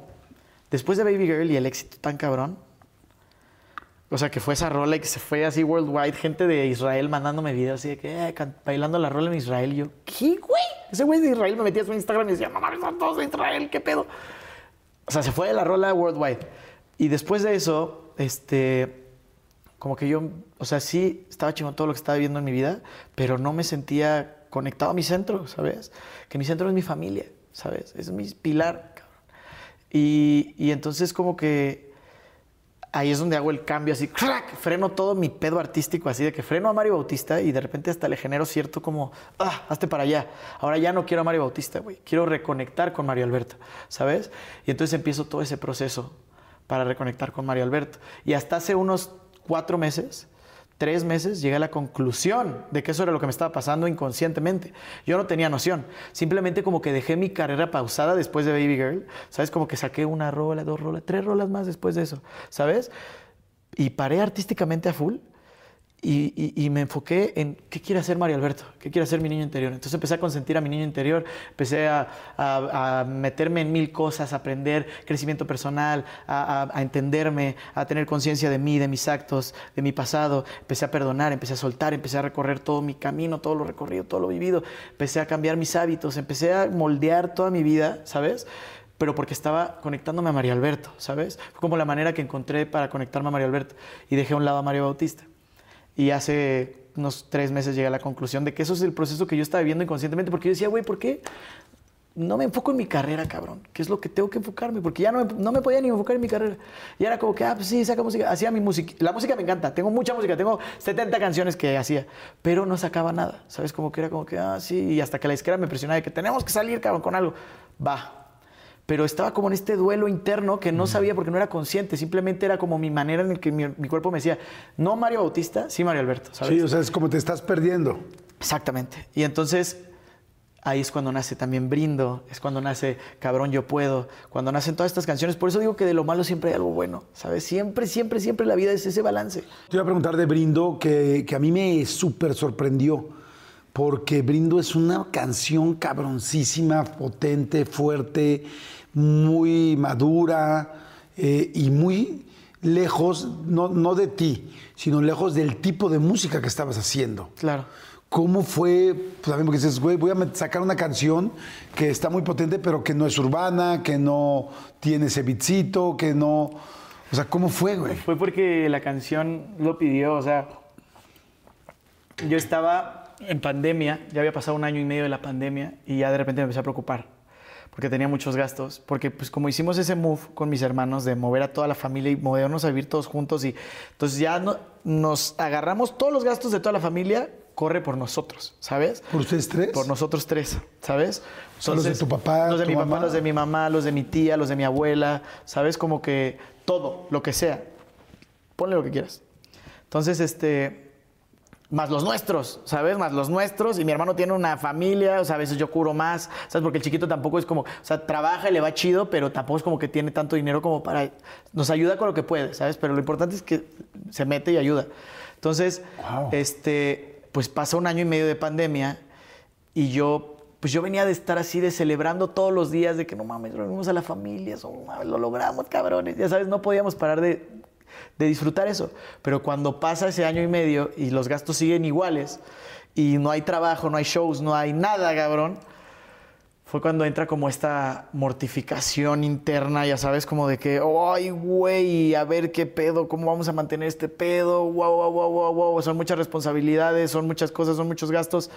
después de Baby Girl y el éxito tan cabrón, o sea, que fue esa rola y que se fue así worldwide, gente de Israel mandándome videos así de que, eh, bailando la rola en Israel. Yo, ¿qué, güey? Ese güey de Israel me metía a su Instagram y decía, no mames, son todos de Israel, ¿qué pedo? O sea, se fue de la rola worldwide. Y después de eso, este, como que yo, o sea, sí estaba chingón todo lo que estaba viviendo en mi vida, pero no me sentía conectado a mi centro, ¿sabes? Que mi centro es mi familia, ¿sabes? Es mi pilar. Y, y entonces como que ahí es donde hago el cambio así, ¡crack! freno todo mi pedo artístico así de que freno a Mario Bautista y de repente hasta le genero cierto como, ah, hazte para allá. Ahora ya no quiero a Mario Bautista, güey. Quiero reconectar con Mario Alberto, ¿sabes? Y entonces empiezo todo ese proceso para reconectar con Mario Alberto. Y hasta hace unos cuatro meses, tres meses, llegué a la conclusión de que eso era lo que me estaba pasando inconscientemente. Yo no tenía noción. Simplemente como que dejé mi carrera pausada después de Baby Girl. ¿Sabes? Como que saqué una rola, dos rolas, tres rolas más después de eso. ¿Sabes? Y paré artísticamente a full. Y, me enfoqué en qué quiere hacer Mario Alberto, qué quiere hacer mi niño interior. Entonces empecé a consentir a mi niño interior, empecé a, meterme en mil cosas, a aprender crecimiento personal, a, entenderme, a tener conciencia de mí, de mis actos, de mi pasado. Empecé a perdonar, empecé a soltar, empecé a recorrer todo mi camino, todo lo recorrido, todo lo vivido. Empecé a cambiar mis hábitos, empecé a moldear toda mi vida, ¿sabes? pero porque estaba conectándome a Mario Alberto, ¿sabes? Fue como la manera que encontré para conectarme a Mario Alberto y dejé a un lado a Mario Bautista. Y hace unos tres meses llegué a la conclusión de que eso es el proceso que yo estaba viviendo inconscientemente, porque yo decía, güey, ¿por qué no me enfoco en mi carrera, cabrón? ¿Qué es lo que tengo que enfocarme? Porque ya no me, no me podía ni enfocar en mi carrera. Y era como que, ah, pues sí, saca música. Hacía mi música. La música me encanta. Tengo mucha música. Tengo 70 canciones que hacía. Pero no sacaba nada. ¿Sabes? Como que era como que, ah, sí. Y hasta que la izquierda me presionaba de que tenemos que salir, cabrón, con algo. Va. Pero estaba como en este duelo interno que no sabía porque no era consciente. Simplemente era como mi manera en la que mi, mi cuerpo me decía, no Mario Bautista, sí Mario Alberto, ¿sabes? Sí, o sea, es como te estás perdiendo. Exactamente. Y entonces ahí es cuando nace también Brindo, es cuando nace Cabrón Yo Puedo, cuando nacen todas estas canciones. Por eso digo que de lo malo siempre hay algo bueno, ¿sabes? Siempre, siempre, siempre la vida es ese balance. Te iba a preguntar de Brindo, que, que a mí me súper sorprendió, porque Brindo es una canción cabroncísima, potente, fuerte, muy madura eh, y muy lejos, no, no de ti, sino lejos del tipo de música que estabas haciendo. Claro. ¿Cómo fue? Pues también porque dices, güey, voy a sacar una canción que está muy potente, pero que no es urbana, que no tiene ese beatcito, que no... O sea, ¿cómo fue, güey? Fue porque la canción lo pidió, o sea, yo estaba en pandemia, ya había pasado un año y medio de la pandemia y ya de repente me empecé a preocupar porque tenía muchos gastos, porque pues como hicimos ese move con mis hermanos de mover a toda la familia y movernos a vivir todos juntos y entonces ya no- nos agarramos todos los gastos de toda la familia, corre por nosotros, ¿sabes? ¿Por ustedes tres? Por nosotros tres, ¿sabes? sea, los de tu papá, Los de tu mi papá, mamá. los de mi mamá, los de mi tía, los de mi abuela, ¿sabes? Como que todo, lo que sea. Ponle lo que quieras. Entonces, este. Más los nuestros, ¿sabes? Más los nuestros. Y mi hermano tiene una familia, o sea, a veces yo curo más, ¿sabes? Porque el chiquito tampoco es como, o sea, trabaja y le va chido, pero tampoco es como que tiene tanto dinero como para. Nos ayuda con lo que puede, ¿sabes? Pero lo importante es que se mete y ayuda. Entonces, Wow. este, pues pasa un año y medio de pandemia y yo, pues yo venía de estar así, de celebrando todos los días, de que no mames, reunimos a la familia, eso, mames, lo logramos, cabrones. Ya sabes, no podíamos parar de, de disfrutar eso. Pero cuando pasa ese año y medio y los gastos siguen iguales y no hay trabajo, no hay shows, no hay nada, cabrón, fue cuando entra como esta mortificación interna, ya sabes, como de que, ay, güey, a ver qué pedo, cómo vamos a mantener este pedo, wow, wow, wow, wow, wow, son muchas responsabilidades, son muchas cosas, son muchos gastos.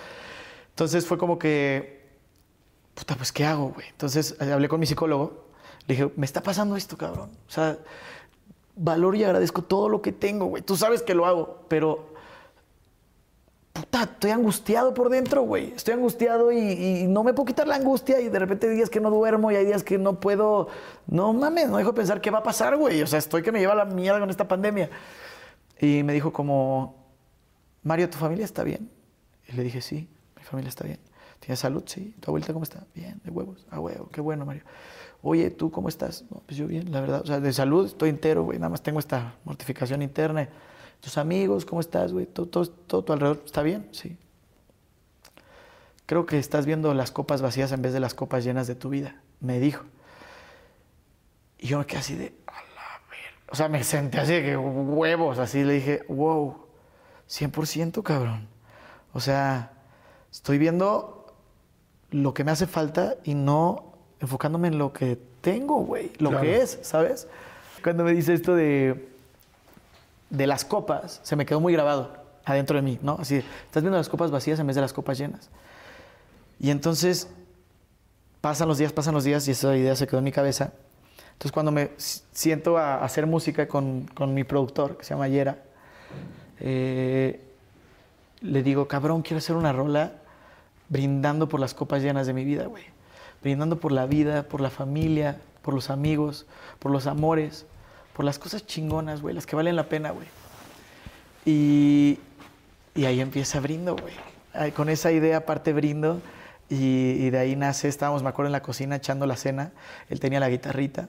Entonces fue como que, puta, pues, ¿qué hago, güey? Entonces eh, hablé con mi psicólogo, le dije, me está pasando esto, cabrón. O sea, valoro y agradezco todo lo que tengo, güey. Tú sabes que lo hago, pero puta, estoy angustiado por dentro, güey. Estoy angustiado y, no me puedo quitar la angustia y de repente hay días que no duermo y hay días que no puedo. No mames, no dejo de pensar qué va a pasar, güey. O sea, estoy que me lleva la mierda con esta pandemia. Y me dijo como, Mario, ¿tu familia está bien? Y le dije, sí, mi familia está bien. ¿Tienes salud? Sí. ¿Tu abuelita cómo está? Bien, de huevos. Ah, huevo, qué bueno, Mario. Oye, ¿tú cómo estás? No, pues yo bien, la verdad. O sea, de salud estoy entero, güey. Nada más tengo esta mortificación interna. ¿Tus amigos cómo estás, güey? ¿Todo, todo, todo tu alrededor está bien? Sí. Creo que estás viendo las copas vacías en vez de las copas llenas de tu vida, me dijo. Y yo me quedé así de, a la ver. O sea, me senté así de que huevos, así le dije, wow, 100% cabrón. O sea, estoy viendo lo que me hace falta y no enfocándome en lo que tengo, güey, lo Claro. que es, ¿sabes? Cuando me dice esto de, de las copas se me quedó muy grabado adentro de mí, ¿no? Así, estás viendo las copas vacías en vez de las copas llenas. Y entonces pasan los días, pasan los días y esa idea se quedó en mi cabeza. Entonces cuando me siento a hacer música con, con mi productor, que se llama Yera, eh, le digo, cabrón, quiero hacer una rola brindando por las copas llenas de mi vida, güey. Brindando por la vida, por la familia, por los amigos, por los amores, por las cosas chingonas, güey, las que valen la pena, güey. Y, y ahí empieza Brindo, güey. Con esa idea aparte Brindo y, de ahí nace, estábamos, me acuerdo, en la cocina echando la cena, él tenía la guitarrita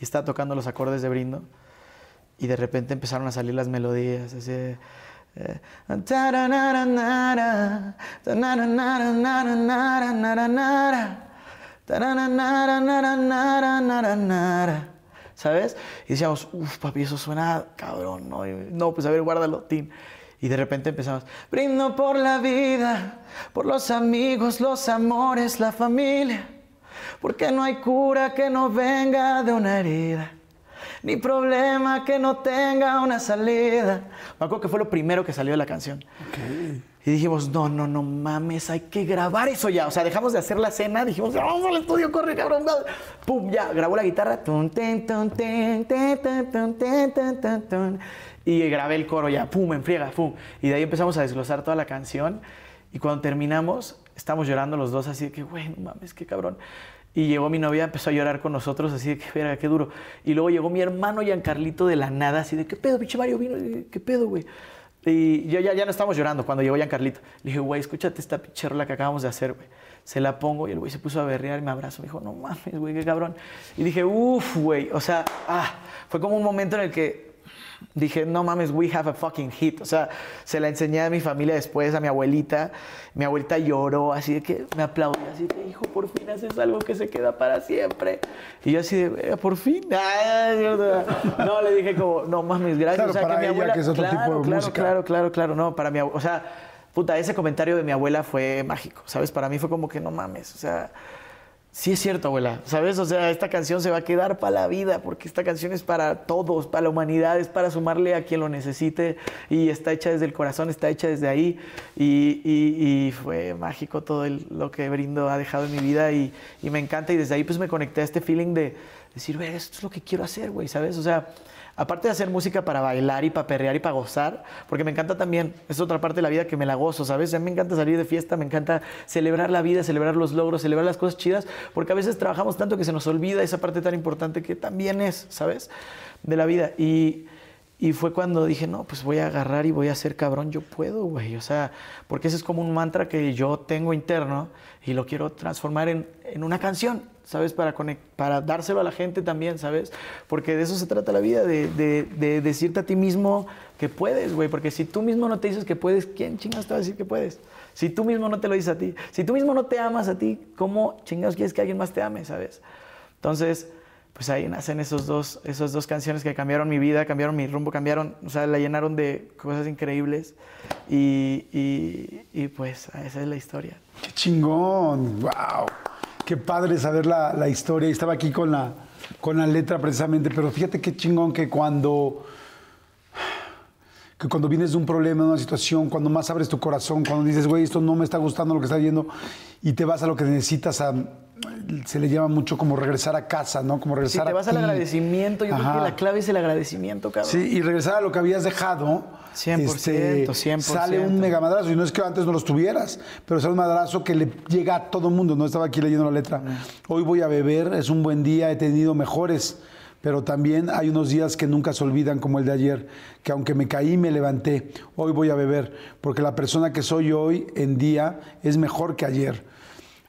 y estaba tocando los acordes de Brindo y de repente empezaron a salir las melodías, así... de, eh, ¿Sabes? Y decíamos, uff, papi, eso suena cabrón, ¿no? Y, no, pues a ver, guárdalo, Tim. Y de repente empezamos, brindo por la vida, por los amigos, los amores, la familia, porque no hay cura que no venga de una herida ni problema que no tenga una salida. Me acuerdo que fue lo primero que salió de la canción. Y dijimos, no, no, no mames, hay que grabar eso ya. O sea, dejamos de hacer la cena, dijimos, vamos al estudio, corre, cabrón. va". Pum, ya, grabó la guitarra. Y grabé el coro ya, pum, en friega, pum. Y de ahí empezamos a desglosar toda la canción. Y cuando terminamos, estamos llorando los dos así de que, güey, no mames, qué cabrón. Y llegó mi novia, empezó a llorar con nosotros, así de que, verga, qué duro. Y luego llegó mi hermano Giancarlito de la nada, así de, ¿qué pedo, pinche Mario vino? Y, ¿Qué pedo, güey? Y yo ya, ya no estábamos llorando cuando llegó Giancarlito. Le dije, güey, escúchate esta pinche rola que acabamos de hacer, güey. Se la pongo y el güey se puso a berrear y me abrazó. Me dijo, no mames, güey, qué cabrón. Y dije, uff, güey. O sea, ah, fue como un momento en el que dije, no mames, we have a fucking hit. O sea, se la enseñé a mi familia después, a mi abuelita. Mi abuelita lloró, así de que me aplaudió, así de que, hijo, por fin haces algo que se queda para siempre. Y yo así de, "Eh, por fin. [laughs] No, le dije como, no mames, gracias. Claro, o sea, para que mi ella, abuela, que es otro claro, tipo de claro, música. Claro, claro, claro, no, para mi abue- o sea, puta, ese comentario de mi abuela fue mágico, ¿sabes? Para mí fue como que no mames, o sea, sí es cierto, abuela, ¿sabes? O sea, esta canción se va a quedar para la vida, porque esta canción es para todos, para la humanidad, es para sumarle a quien lo necesite y está hecha desde el corazón, está hecha desde ahí y, y- y fue mágico todo el- lo que Brindo ha dejado en mi vida y, me encanta y desde ahí pues me conecté a este feeling de decir, ve, esto es lo que quiero hacer, güey, ¿sabes? O sea, aparte de hacer música para bailar y para perrear y para gozar, porque me encanta también, es otra parte de la vida que me la gozo, ¿sabes? A mí me encanta salir de fiesta, me encanta celebrar la vida, celebrar los logros, celebrar las cosas chidas, porque a veces trabajamos tanto que se nos olvida esa parte tan importante que también es, ¿sabes? De la vida. Y, y fue cuando dije, no, pues voy a agarrar y voy a ser cabrón, yo puedo, güey. O sea, porque ese es como un mantra que yo tengo interno y lo quiero transformar en, en una canción, ¿sabes? Para, dárselo a la gente también, ¿sabes? Porque de eso se trata la vida, de, de- de decirte a ti mismo que puedes, güey. Porque si tú mismo no te dices que puedes, ¿quién chingados te va a decir que puedes? Si tú mismo no te lo dices a ti, si tú mismo no te amas a ti, ¿cómo chingados quieres que alguien más te ame, ¿sabes? Entonces, pues ahí nacen esos dos, esas dos canciones que cambiaron mi vida, cambiaron mi rumbo, cambiaron, o sea, la llenaron de cosas increíbles y, y- y, pues esa es la historia. Qué chingón, wow. Qué padre saber la, la historia. Estaba aquí con la, con la letra precisamente, pero fíjate qué chingón que cuando, que cuando vienes de un problema, de una situación, cuando más abres tu corazón, cuando dices, güey, esto no me está gustando lo que está viendo, y te vas a lo que necesitas, a- se le llama mucho como regresar a casa, ¿no? Como Si regresar te a vas al agradecimiento, yo creo que la clave es el agradecimiento, cabrón. Sí, y regresar a lo que habías dejado. 100%, 100%. Sale un mega madrazo. Y no es que antes no los tuvieras, pero sale un madrazo que le llega a todo el mundo. No estaba aquí leyendo la letra. Hoy voy a beber, es un buen día, he tenido mejores. Pero también hay unos días que nunca se olvidan, como el de ayer, que aunque me caí, me levanté. Hoy voy a beber, porque la persona que soy hoy en día es mejor que ayer.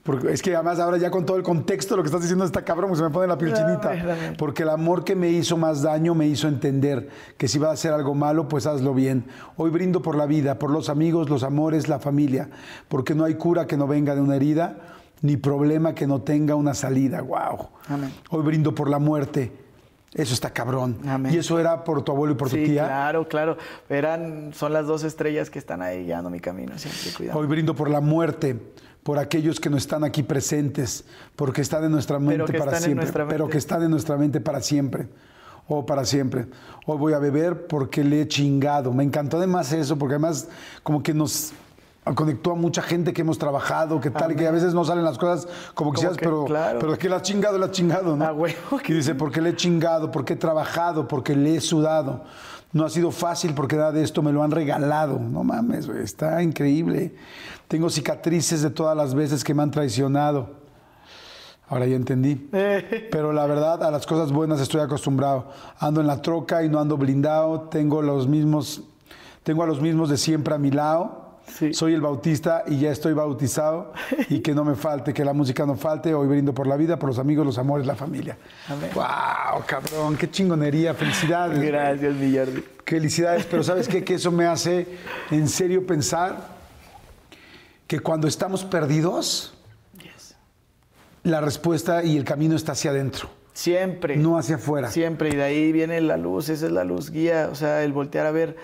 Porque es que además ahora ya con todo el contexto lo que estás diciendo está cabrón, se me pone la piel chinita. Porque el amor que me hizo más daño me hizo entender que si vas a hacer algo malo, pues hazlo bien. Hoy brindo por la vida, por los amigos, los amores, la familia, porque no hay cura que no venga de una herida, ni problema que no tenga una salida. Wow. Amén. Hoy brindo por la muerte. Eso está cabrón. Amén. Y eso era por tu abuelo y por Sí, tu tía. claro, claro. Eran, son las dos estrellas que están ahí guiando mi camino, siempre cuidado. Hoy brindo por la muerte, por aquellos que no están aquí presentes, porque están en nuestra mente para siempre, pero que están en nuestra mente para siempre. o para siempre. Hoy voy a beber porque le he chingado. Me encantó además eso, porque además como que nos conectó a mucha gente que hemos trabajado, que tal, que a veces no salen las cosas como quisieras, que, pero, claro. pero es que la has chingado, la has chingado, ¿no? Ah, huevo. [laughs] Y dice, porque le he chingado, porque he trabajado, porque le he sudado. No ha sido fácil porque nada de esto me lo han regalado. No mames, güey, está increíble. Tengo cicatrices de todas las veces que me han traicionado. Ahora ya entendí. Pero la verdad, a las cosas buenas estoy acostumbrado. Ando en la troca y no ando blindado. Tengo los mismos, tengo a los mismos de siempre a mi lado. Sí. Soy el bautista y ya estoy bautizado. y que no me falte, que la música no falte. Hoy brindo por la vida, por los amigos, los amores, la familia. Amén. ¡Wow, cabrón! ¡Qué chingonería! ¡Felicidades! Gracias, mi Jordi. Felicidades, pero ¿sabes qué? Que eso me hace en serio pensar que cuando estamos perdidos, la respuesta y el camino está hacia adentro, Siempre. no hacia afuera. Siempre, y de ahí viene la luz, esa es la luz guía, o sea, el voltear a ver,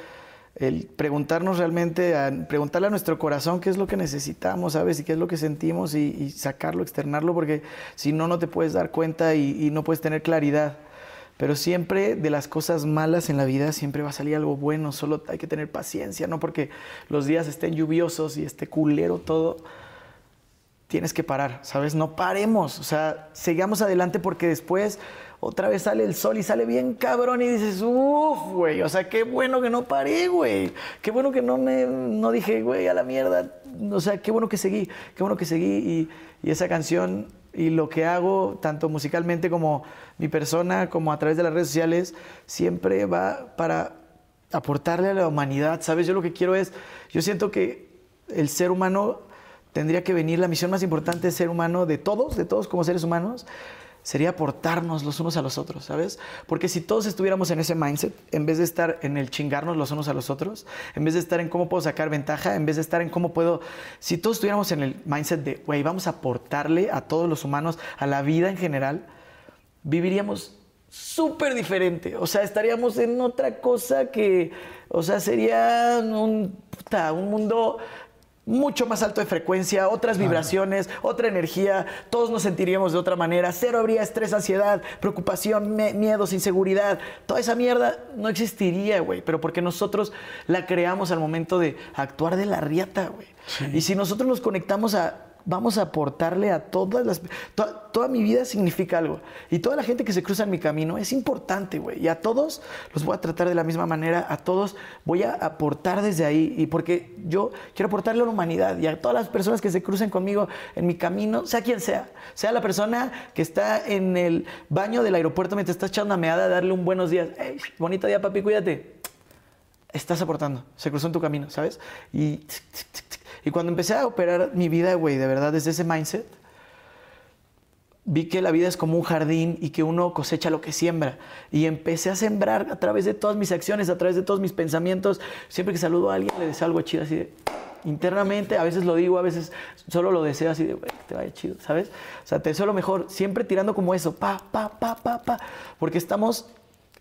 el preguntarnos realmente, preguntarle a nuestro corazón qué es lo que necesitamos, ¿sabes? Y qué es lo que sentimos y, y sacarlo, externarlo, porque si no, no te puedes dar cuenta y, y no puedes tener claridad. Pero siempre de las cosas malas en la vida siempre va a salir algo bueno, solo hay que tener paciencia, no porque los días estén lluviosos y esté culero todo, tienes que parar, ¿sabes? No paremos, o sea, sigamos adelante porque después otra vez sale el sol y sale bien cabrón y dices, uff, güey, o sea, qué bueno que no paré, güey, qué bueno que no me, no dije, güey, a la mierda, o sea, qué bueno que seguí, qué bueno que seguí y, y esa canción y lo que hago, tanto musicalmente como mi persona, como a través de las redes sociales, siempre va para aportarle a la humanidad, ¿sabes? Yo lo que quiero es, yo siento que el ser humano tendría que venir, la misión más importante del ser humano, de todos, de todos como seres humanos, sería aportarnos los unos a los otros, ¿sabes? Porque si todos estuviéramos en ese mindset, en vez de estar en el chingarnos los unos a los otros, en vez de estar en cómo puedo sacar ventaja, en vez de estar en cómo puedo, si todos estuviéramos en el mindset de, güey, vamos a aportarle a todos los humanos, a la vida en general, viviríamos súper diferente. O sea, estaríamos en otra cosa que, o sea, sería un, puta, un mundo mucho más alto de frecuencia, otras vibraciones, otra energía, todos nos sentiríamos de otra manera, cero habría estrés, ansiedad, preocupación, miedos, inseguridad, toda esa mierda no existiría, güey, pero porque nosotros la creamos al momento de actuar de la riata, güey. Y si nosotros nos conectamos a vamos a aportarle a todas las... to- toda mi vida significa algo. Y toda la gente que se cruza en mi camino es importante, güey. Y a todos los voy a tratar de la misma manera. A todos voy a aportar desde ahí. Y porque yo quiero aportarle a la humanidad y a todas las personas que se crucen conmigo en mi camino, sea quien sea. Sea la persona que está en el baño del aeropuerto mientras estás echando una meada, darle un buenos días. Hey, bonito día, papi, cuídate estás aportando, se cruzó en tu camino, ¿sabes? Y, y cuando empecé a operar mi vida, güey, de verdad, desde ese mindset, vi que la vida es como un jardín y que uno cosecha lo que siembra. Y empecé a sembrar a través de todas mis acciones, a través de todos mis pensamientos. Siempre que saludo a alguien, le deseo algo chido así de... Internamente, a veces lo digo, a veces solo lo deseo así de, güey, que te vaya chido, ¿sabes? O sea, te deseo lo mejor, siempre tirando como eso, pa, pa, pa, pa, pa, porque estamos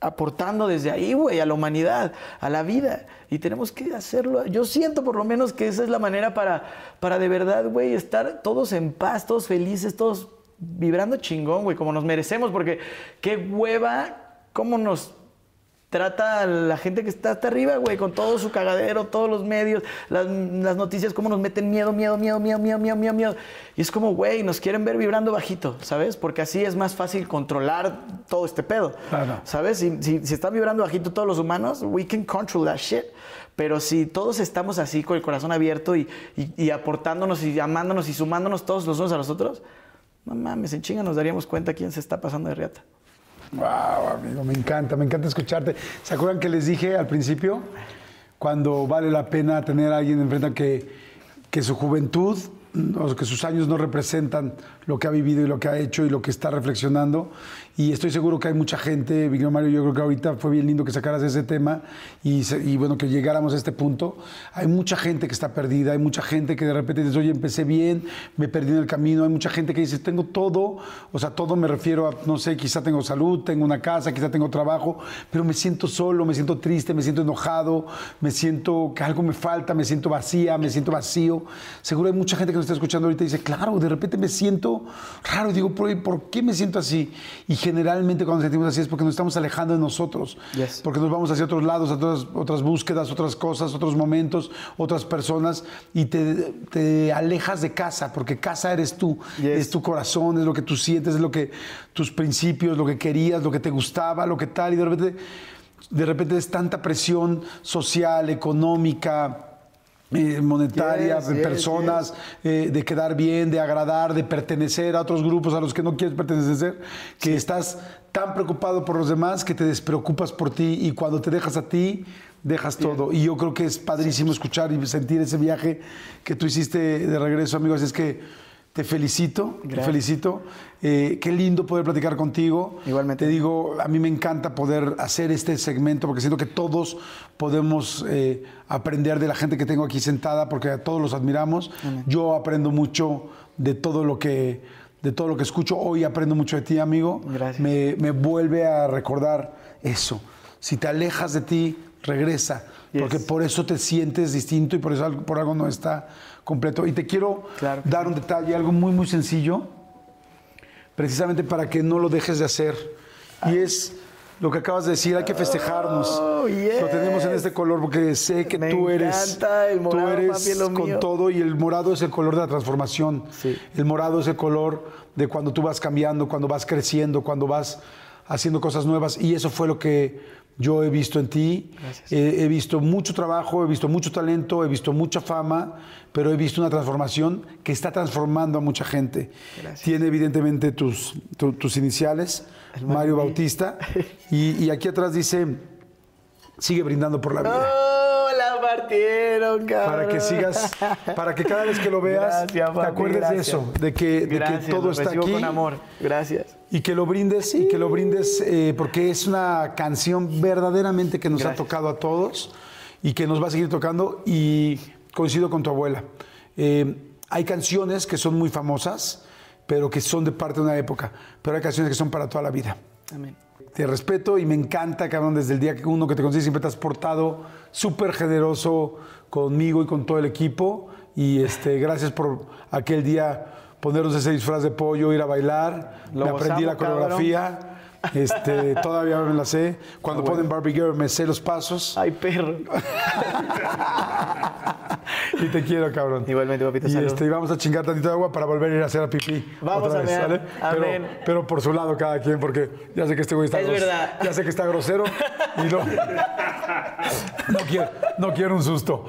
aportando desde ahí, güey, a la humanidad, a la vida. Y tenemos que hacerlo. Yo siento por lo menos que esa es la manera para, para de verdad, güey, estar todos en paz, todos felices, todos vibrando chingón, güey, como nos merecemos, porque qué hueva, cómo nos trata a la gente que está hasta arriba, güey, con todo su cagadero, todos los medios, las, las noticias, cómo nos meten miedo, miedo, miedo, miedo, miedo, miedo, miedo, miedo. Y es como, güey, nos quieren ver vibrando bajito, ¿sabes? Porque así es más fácil controlar todo este pedo, Claro. ¿sabes? Si, si, si están vibrando bajito todos los humanos, we can control that shit. Pero si todos estamos así con el corazón abierto y, y, y aportándonos y amándonos y sumándonos todos los unos a los otros, no mames, en chinga nos daríamos cuenta quién se está pasando de riata. Wow, amigo, me encanta, me encanta escucharte. ¿Se acuerdan que les dije al principio? Cuando vale la pena tener a alguien enfrente que, que su juventud o que sus años no representan lo que ha vivido y lo que ha hecho y lo que está reflexionando. Y estoy seguro que hay mucha gente, Miguel Mario, yo creo que ahorita fue bien lindo que sacaras ese tema y, y bueno, que llegáramos a este punto. Hay mucha gente que está perdida, hay mucha gente que de repente dice, oye, empecé bien, me perdí en el camino. Hay mucha gente que dice, tengo todo, o sea, todo me refiero a, no sé, quizá tengo salud, tengo una casa, quizá tengo trabajo, pero me siento solo, me siento triste, me siento enojado, me siento que algo me falta, me siento vacía, me siento vacío. Seguro hay mucha gente que nos está escuchando ahorita dice, claro, de repente me siento raro. Digo, ¿por, por qué me siento así? Y generalmente cuando nos sentimos así es porque nos estamos alejando de nosotros. Yes. Porque nos vamos hacia otros lados, a otras, otras búsquedas, otras cosas, otros momentos, otras personas. Y te, te alejas de casa, porque casa eres tú. Yes. Es tu corazón, es lo que tú sientes, es lo que tus principios, lo que querías, lo que te gustaba, lo que tal. Y de repente, de repente es tanta presión social, económica eh, monetaria, Yes, de yes, personas, eh, de quedar bien, de agradar, de pertenecer a otros grupos a los que no quieres pertenecer, que estás tan preocupado por los demás que te despreocupas por ti y cuando te dejas a ti, dejas todo. Y yo creo que es padrísimo escuchar y sentir ese viaje que tú hiciste de regreso, amigos. Es que te felicito, te felicito. Eh, qué lindo poder platicar contigo. Igualmente. Te digo, a mí me encanta poder hacer este segmento porque siento que todos podemos eh, aprender de la gente que tengo aquí sentada porque a todos los admiramos. Yo aprendo mucho de todo lo que de todo lo que escucho. Hoy aprendo mucho de ti, amigo. Gracias. Me, me vuelve a recordar eso. Si te alejas de ti, regresa. Yes. Porque por eso te sientes distinto y por eso por algo no está completo. Y te quiero Claro dar un detalle, algo muy, muy sencillo precisamente para que no lo dejes de hacer. Y es lo que acabas de decir, hay que festejarnos. Oh, yes. Lo tenemos en este color porque sé que Me tú eres, el morado, tú eres papi, con mío. todo y el morado es el color de la transformación. Sí. El morado es el color de cuando tú vas cambiando, cuando vas creciendo, cuando vas haciendo cosas nuevas y eso fue lo que yo he visto en ti. Eh, he visto mucho trabajo, he visto mucho talento, he visto mucha fama, pero he visto una transformación que está transformando a mucha gente. Gracias. Tiene evidentemente tus, tu- tus iniciales, Mario Bautista, y, y aquí atrás dice, sigue brindando por la vida. ¡Oh, partieron, cabrón! Para que sigas, para que cada vez que lo veas, Gracias, te acuerdes de eso, de que, de que Gracias, todo está aquí. con amor. Gracias. Y que lo brindes, y que lo brindes eh, porque es una canción verdaderamente que nos ha tocado a todos y que nos va a seguir tocando y coincido con tu abuela. Eh, hay canciones que son muy famosas, pero que son de parte de una época, pero hay canciones que son para toda la vida. Amén. Te respeto y me encanta, cabrón, desde el día que uno que te conocí siempre te has portado súper generoso conmigo y con todo el equipo. Y este, gracias por aquel día ponernos ese disfraz de pollo, ir a bailar. Lo me aprendí la cabrón. Este, todavía me la sé. Cuando ponen Barbie Girl me sé los pasos. Ay, perro. Y te quiero, cabrón. Igualmente, papito, Y salud. este, vamos a chingar tantito de agua para volver a ir a hacer a pipí. Vamos otra a vez. ¿sale? Pero, Amén. pero por su lado cada quien, porque ya sé que este güey está Es gros- verdad. Ya sé que está grosero y no, no, quiero, no quiero un susto.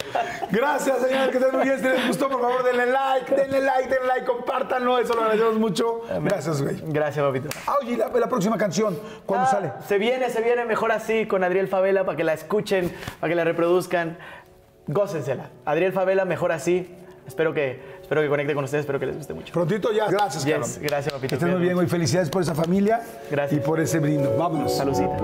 Gracias, señores, que estén muy bien. Si les gustó, por favor, denle like, denle like, denle like, compártanlo. Eso lo agradecemos mucho. Gracias, güey. Gracias, papito. Ah, oye, la, la próxima canción, canción? ¿Cuándo ah, sale? Se viene, se viene mejor así con Adriel Favela para que la escuchen, para que la reproduzcan. Gócensela. Adriel Favela, mejor así. Espero que, espero que conecte con ustedes, espero que les guste mucho. Prontito ya. Gracias, Carlos. Gracias, papito. Que estén muy bien, hoy. Felicidades por esa familia. Gracias. Y por ese brindo. Vámonos. Salucita.